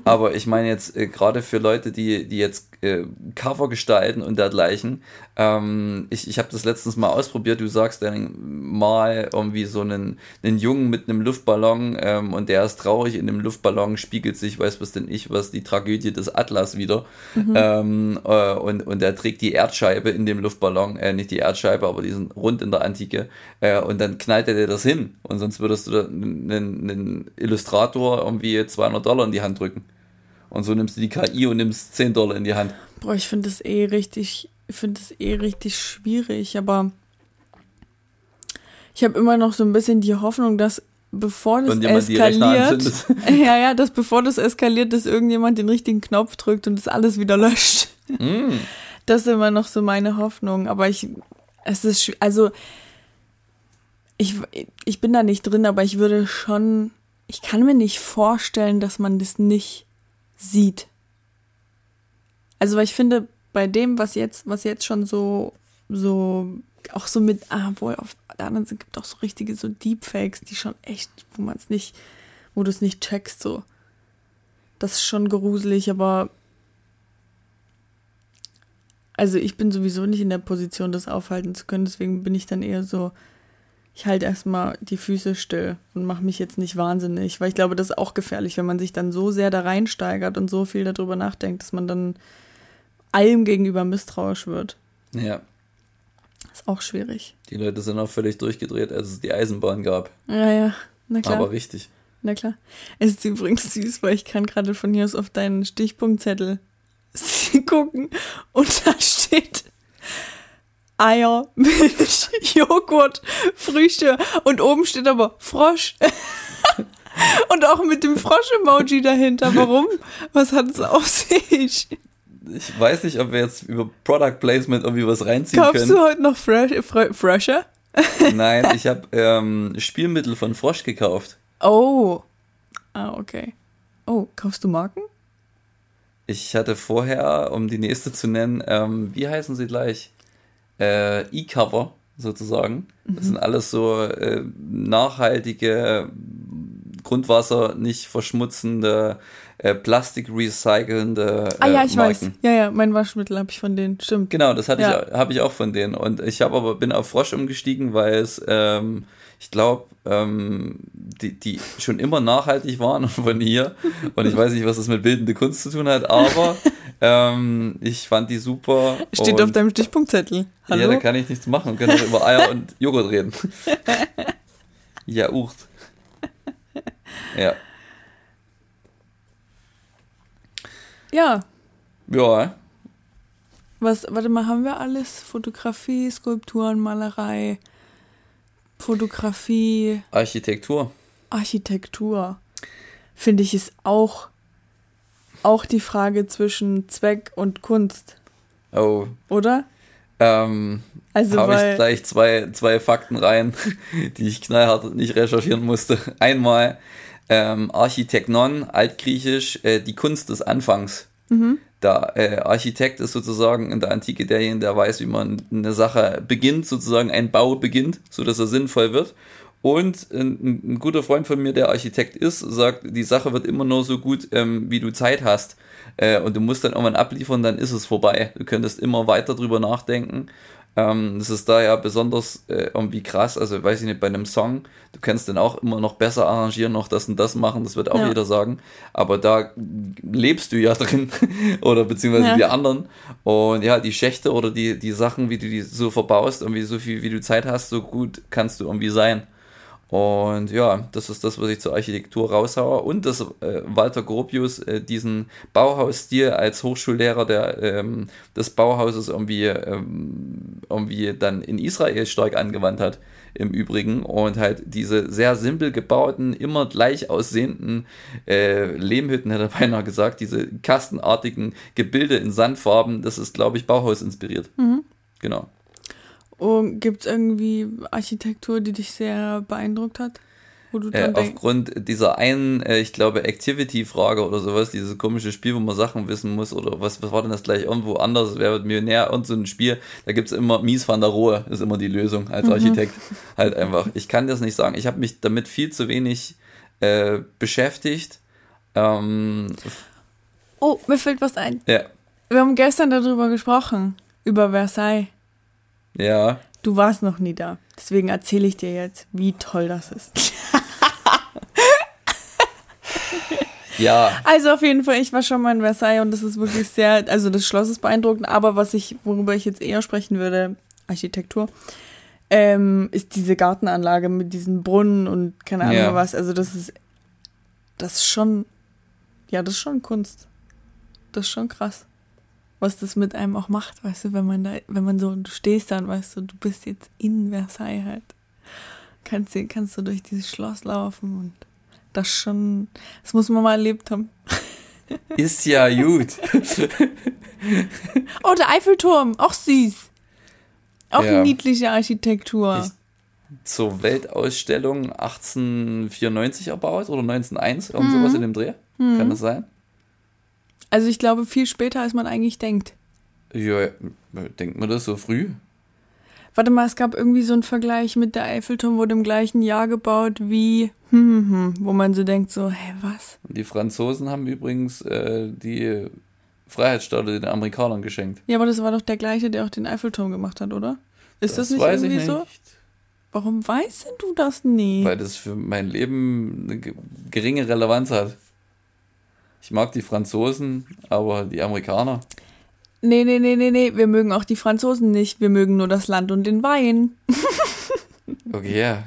aber ich meine jetzt äh, gerade für Leute, die, die jetzt äh, Cover gestalten und dergleichen, ähm, ich, ich habe das letztens mal ausprobiert, du sagst dann mal irgendwie so einen, einen Jungen mit einem Luftballon ähm, und der ist traurig, in dem Luftballon spiegelt sich, weiß was denn ich, was die Tragödie des Atlas wieder. Ähm, äh, und, und er trägt die Erdscheibe in dem Luftballon, äh, nicht die Erdscheibe, aber diesen rund in der Antike äh, und dann knallt er dir das hin und sonst würdest du einen, Illustrator irgendwie 200 Dollar in die Hand drücken. Und so nimmst du die KI und nimmst 10 Dollar in die Hand. Boah, ich finde das eh richtig, ich finde das eh richtig schwierig, aber ich habe immer noch so ein bisschen die Hoffnung, dass bevor das eskaliert, ja, ja, dass bevor das eskaliert, dass irgendjemand den richtigen Knopf drückt und das alles wieder löscht. Mm. Das ist immer noch so meine Hoffnung. Aber ich, es ist, also, ich, ich bin da nicht drin, aber ich würde schon, ich kann mir nicht vorstellen, dass man das nicht sieht. Also, weil ich finde, bei dem, was jetzt, was jetzt schon so, so, auch so mit, ah, wohl, auf der anderen Seite gibt es auch so richtige so Deepfakes, die schon echt, wo man es nicht, wo du es nicht checkst, so. Das ist schon gruselig, aber also ich bin sowieso nicht in der Position, das aufhalten zu können, deswegen bin ich dann eher so, ich halte erstmal die Füße still und mache mich jetzt nicht wahnsinnig, weil ich glaube, das ist auch gefährlich, wenn man sich dann so sehr da reinsteigert und so viel darüber nachdenkt, dass man dann allem gegenüber misstrauisch wird. Ja. Ist auch schwierig. Die Leute sind auch völlig durchgedreht, als es die Eisenbahn gab. Ja, ja, na klar. Aber richtig. Na klar. Es ist übrigens süß, weil ich kann gerade von hier aus auf deinen Stichpunktzettel gucken und da steht Eier, Milch, Joghurt, Früchte und oben steht aber Frosch. und auch mit dem Frosch-Emoji dahinter. Warum? Was hat es auf sich? Ich weiß nicht, ob wir jetzt über Product Placement irgendwie was reinziehen Kaufst können. du heute noch Fresh, Fre Frösche? Nein, ich habe ähm, Spielmittel von Frosch gekauft. Oh. Ah, okay. Oh, kaufst du Marken? Ich hatte vorher, um die nächste zu nennen, ähm, wie heißen sie gleich? Äh, E-Cover sozusagen. Das sind alles so äh, nachhaltige, Grundwasser nicht verschmutzende, äh, Plastik recycelnde äh, Ah ja, ich Marken. weiß. Ja, ja, mein Waschmittel habe ich von denen. Stimmt. Genau, das hatte Ja. ich, habe ich auch von denen. Und ich habe aber bin auf Frosch umgestiegen, weil es, ähm, ich glaube, ähm, die, die schon immer nachhaltig waren von hier. Und ich weiß nicht, was das mit bildende Kunst zu tun hat, aber ähm, ich fand die super. Steht auf deinem Stichpunktzettel. Hallo? Ja, da kann ich nichts machen. Wir können über Eier und Joghurt reden. ja, Ucht. Ja. ja, Ja, was, warte mal, haben wir alles? Fotografie, Skulpturen, Malerei, Fotografie, Architektur. Architektur. Finde ich ist auch, auch die Frage zwischen Zweck und Kunst, Oh, oder? ähm, Also, habe ich gleich zwei, zwei Fakten rein, die ich knallhart nicht recherchieren musste. Einmal ähm, Architeknon, altgriechisch, äh, die Kunst des Anfangs. Mhm. Da äh, Architekt ist sozusagen in der Antike derjenige, der weiß, wie man eine Sache beginnt, sozusagen ein Bau beginnt, so dass er sinnvoll wird. Und ein, ein guter Freund von mir, der Architekt ist, sagt, die Sache wird immer nur so gut, ähm, wie du Zeit hast. Äh, und du musst dann irgendwann abliefern, dann ist es vorbei. Du könntest immer weiter drüber nachdenken. Ähm, das ist da ja besonders äh, irgendwie krass. Also, weiß ich nicht, bei einem Song, du kannst den auch immer noch besser arrangieren, noch das und das machen, das wird auch Ja. jeder sagen. Aber da lebst du ja drin oder beziehungsweise Ja. die anderen. Und ja, die Schächte oder die, die Sachen, wie du die so verbaust, irgendwie so viel, wie du Zeit hast, so gut kannst du irgendwie sein. Und ja, das ist das, was ich zur Architektur raushaue. Und dass äh, Walter Gropius äh, diesen Bauhausstil als Hochschullehrer der, ähm, des Bauhauses irgendwie, ähm, irgendwie dann in Israel stark angewandt hat. Im Übrigen. Und halt diese sehr simpel gebauten, immer gleich aussehenden äh, Lehmhütten, hätte er beinahe gesagt, diese kastenartigen Gebilde in Sandfarben, das ist, glaube ich, Bauhaus inspiriert. Genau. Und gibt es irgendwie Architektur, die dich sehr beeindruckt hat? Wo du Äh, aufgrund dieser einen, äh, ich glaube, Activity-Frage oder sowas, dieses komische Spiel, wo man Sachen wissen muss, oder was, was war denn das gleich? Irgendwo anders, wer wird Millionär? Und so ein Spiel, da gibt's immer Mies van der Rohe, ist immer die Lösung als Architekt. Halt einfach. Ich kann das nicht sagen. Ich habe mich damit viel zu wenig äh, beschäftigt. Ähm, oh, mir fällt was ein. ja, Wir haben gestern darüber gesprochen, über Versailles. Ja. Du warst noch nie da. Deswegen erzähle ich dir jetzt, wie toll das ist. Ja, Also auf jeden Fall, ich war schon mal in Versailles und das ist wirklich sehr, also das Schloss ist beeindruckend, aber was ich, worüber ich jetzt eher sprechen würde, Architektur, ähm, ist diese Gartenanlage mit diesen Brunnen und keine Ahnung Ja. was. Also das ist, das ist schon, ja, das ist schon Kunst. Das ist schon krass. Was das mit einem auch macht, weißt du, wenn man da, wenn man so, du stehst da und weißt du, du bist jetzt in Versailles halt. Kannst, du- kannst du durch dieses Schloss laufen und das schon, das muss man mal erlebt haben. ist ja gut. Oh, der Eiffelturm, auch süß. Auch Ja. niedliche Architektur. Ich- Zur Weltausstellung 1894 erbaut oder 1901, irgend sowas in dem Dreh. Kann das sein? Also ich glaube viel später, als man eigentlich denkt. Ja, denkt man das so früh? Warte mal, es gab irgendwie so einen Vergleich mit der Eiffelturm wurde im gleichen Jahr gebaut wie, hm, hm, hm, wo man so denkt so, hä, was? Die Franzosen haben übrigens äh, die Freiheitsstatue den Amerikanern geschenkt. Ja, aber das war doch der gleiche, der auch den Eiffelturm gemacht hat, oder? Ist das, nicht weiß irgendwie ich so? nicht. Warum weißt denn du das nie? weil das für mein Leben eine ge- geringe Relevanz hat. Ich mag die Franzosen, aber die Amerikaner. Nee, nee, nee, nee, nee. Wir mögen auch die Franzosen nicht. Wir mögen nur das Land und den Wein. Okay, ja.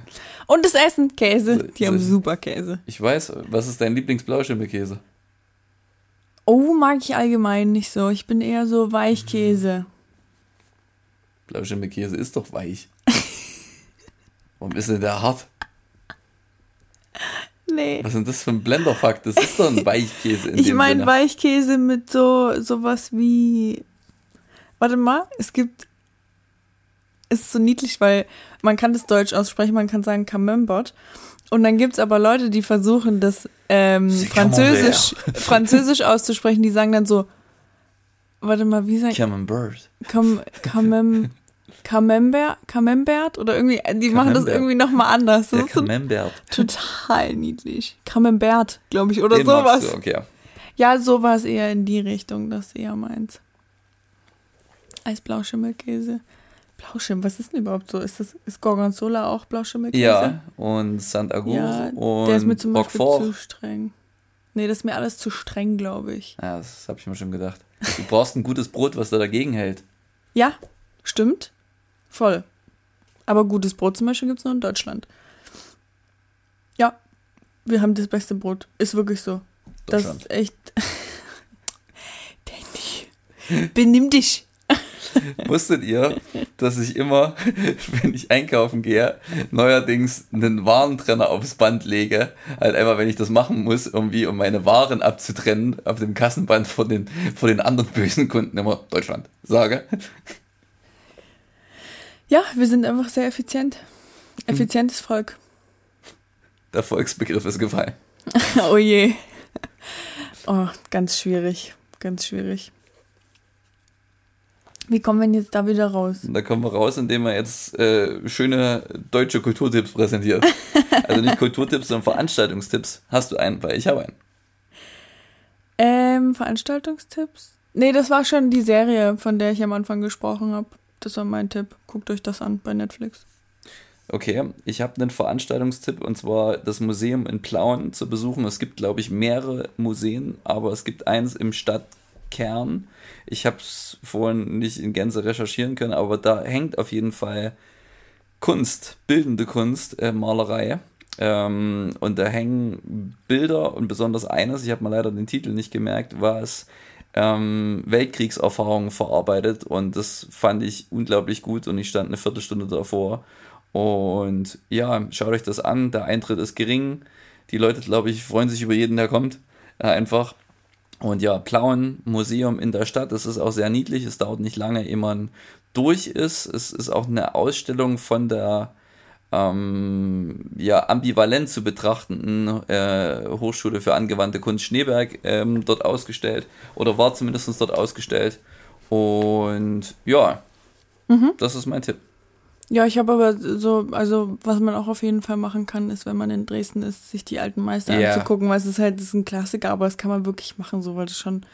Und das Essen. Käse. So- Die haben so- super Käse. Ich weiß, was ist dein Lieblingsblauschimmelkäse? Oh, mag ich allgemein nicht so. Ich bin eher so Weichkäse. Blauschimmelkäse ist doch weich. Warum ist denn der hart? Nee. Was ist denn das für ein Blenderfakt? Das ist doch ein Weichkäse in Ich meine. Weichkäse mit so sowas wie. Warte mal, es gibt. Es ist so niedlich, weil man kann das Deutsch aussprechen, man kann sagen Camembert. Und dann gibt es aber Leute, die versuchen, das ähm, Französisch, Französisch auszusprechen, die sagen dann so. Warte mal, wie sagen Camembert. Cam, Camem, Camembert, Camembert oder irgendwie, die machen das irgendwie nochmal anders. Das so Camembert. total niedlich. Camembert, glaube ich, oder Den sowas. du, okay. Ja, sowas eher in die Richtung, das ist eher meins. Als Blauschimmelkäse. Blauschimmel, was ist denn überhaupt so? Ist das ist Gorgonzola auch Blauschimmelkäse? Ja, und Saint-Agur Ja, und der ist mir zum Beispiel zu streng. Nee, das ist mir alles zu streng, glaube ich. Ja, das habe ich mir schon gedacht. Du brauchst ein gutes Brot, was da dagegen hält. Ja, stimmt. Voll. Aber gutes Brot zum Beispiel gibt es nur in Deutschland. Ja, wir haben das beste Brot. Ist wirklich so. Das ist echt. Danny, benimm dich. Wusstet ihr, dass ich immer, wenn ich einkaufen gehe, neuerdings einen Warentrenner aufs Band lege? Halt einfach, wenn ich das machen muss, irgendwie, um meine Waren abzutrennen, auf dem Kassenband von den, von den anderen bösen Kunden immer Deutschland sage. Ja, wir sind einfach sehr effizient. Effizientes Volk. Der Volksbegriff ist gefallen. oh je. Oh, ganz schwierig. Ganz schwierig. Wie kommen wir denn jetzt da wieder raus? Da kommen wir raus, indem wir jetzt äh, schöne deutsche Kulturtipps präsentiert. Also nicht Kulturtipps, sondern Veranstaltungstipps. Hast du einen? Weil ich habe einen. Ähm, Veranstaltungstipps? Nee, das war schon die Serie, von der ich am Anfang gesprochen habe. Das war mein Tipp. Guckt euch das an bei Netflix. Okay, ich habe einen Veranstaltungstipp und zwar das Museum in Plauen zu besuchen. Es gibt, glaube ich, mehrere Museen, aber es gibt eins im Stadtkern. Ich habe es vorhin nicht in Gänze recherchieren können, aber da hängt auf jeden Fall Kunst, bildende Kunst, äh, Malerei. Ähm, und da hängen Bilder und besonders eines, ich habe mal leider den Titel nicht gemerkt, was ähm, Weltkriegserfahrungen verarbeitet und das fand ich unglaublich gut und ich stand eine Viertelstunde davor und ja, schaut euch das an, der Eintritt ist gering, die Leute, glaube ich, freuen sich über jeden, der kommt, äh, einfach. Und ja, Plauen Museum in der Stadt, das ist auch sehr niedlich, es dauert nicht lange, ehe man durch ist. Es ist auch eine Ausstellung von der ähm, ja, ambivalent zu betrachtenden äh, Hochschule für angewandte Kunst Schneeberg ähm, dort ausgestellt oder war zumindest dort ausgestellt. Und ja, das ist mein Tipp. Ja, ich habe aber so, also was man auch auf jeden Fall machen kann, ist, wenn man in Dresden ist, sich die alten Meister Ja. anzugucken, weil es ist halt, das ist ein Klassiker, aber das kann man wirklich machen, so, weil das schon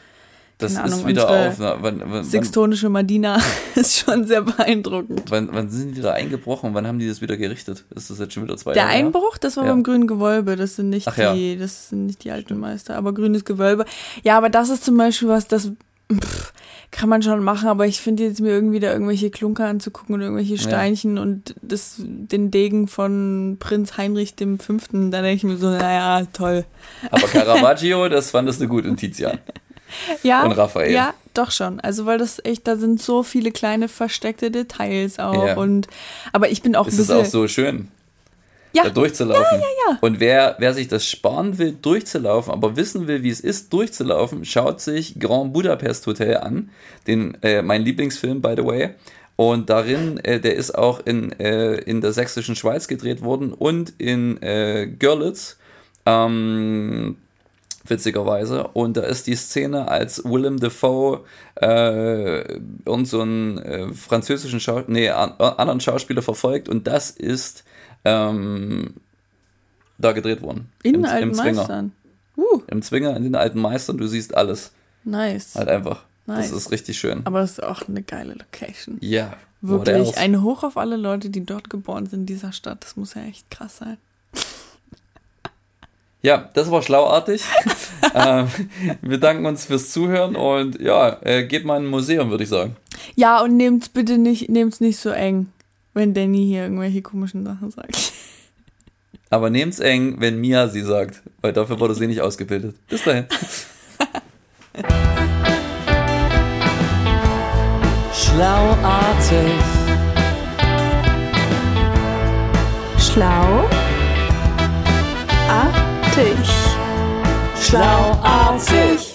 Das Keine ist Ahnung, wieder auf. na, Wann, wann, sixtonische Madina ist schon sehr beeindruckend. wann, wann sind die da eingebrochen? Wann haben die das wieder gerichtet? Ist das jetzt schon wieder zwei Der Jahre? Einbruch, das war Ja. beim grünen Gewölbe, das sind nicht Ach ja. die, das sind nicht die alten Meister, aber grünes Gewölbe. Ja, aber das ist zum Beispiel was, das pff, kann man schon machen, aber ich finde jetzt mir irgendwie da irgendwelche Klunker anzugucken und irgendwelche Ja. Steinchen und das, den Degen von Prinz Heinrich dem Fünften, da denke ich mir so, naja, toll. Aber Caravaggio, das fandest du gut und Tizian. Ja, Und Raphael. ja, doch schon. Also weil das echt, da sind so viele kleine versteckte Details auch Ja. und aber ich bin auch ein Es ist bisschen auch so schön, ja, da durchzulaufen. Und wer, wer sich das sparen will, durchzulaufen, aber wissen will, wie es ist, durchzulaufen, schaut sich Grand Budapest Hotel an. Den, äh, mein Lieblingsfilm, by the way. Und darin, äh, der ist auch in, äh, in der sächsischen Schweiz gedreht worden und in äh, Görlitz. Ähm, witzigerweise. Und da ist die Szene, als Willem Dafoe äh, irgend so einen äh, französischen Schau nee, an, anderen Schauspieler verfolgt und das ist ähm, da gedreht worden. in Im, alten im Zwinger. Meistern. Uh, Im Zwinger, in den alten Meistern, du siehst alles. nice. Halt einfach. Nice. Das ist richtig schön. Aber es ist auch eine geile Location. Ja. what Wirklich. Ein Hoch auf alle Leute, die dort geboren sind in dieser Stadt. Das muss ja echt krass sein. Ja, das war schlauartig. ähm, wir danken uns fürs Zuhören und ja, äh, geht mal in ein Museum, würde ich sagen. Ja, und nehmt's bitte nicht, nehmt's nicht so eng, wenn Danny hier irgendwelche komischen Sachen sagt. Aber nehmt's eng, wenn Mia sie sagt, weil dafür wurde sie nicht ausgebildet. Bis dahin. Schlauartig. Schlau. Artig. Schlauartig.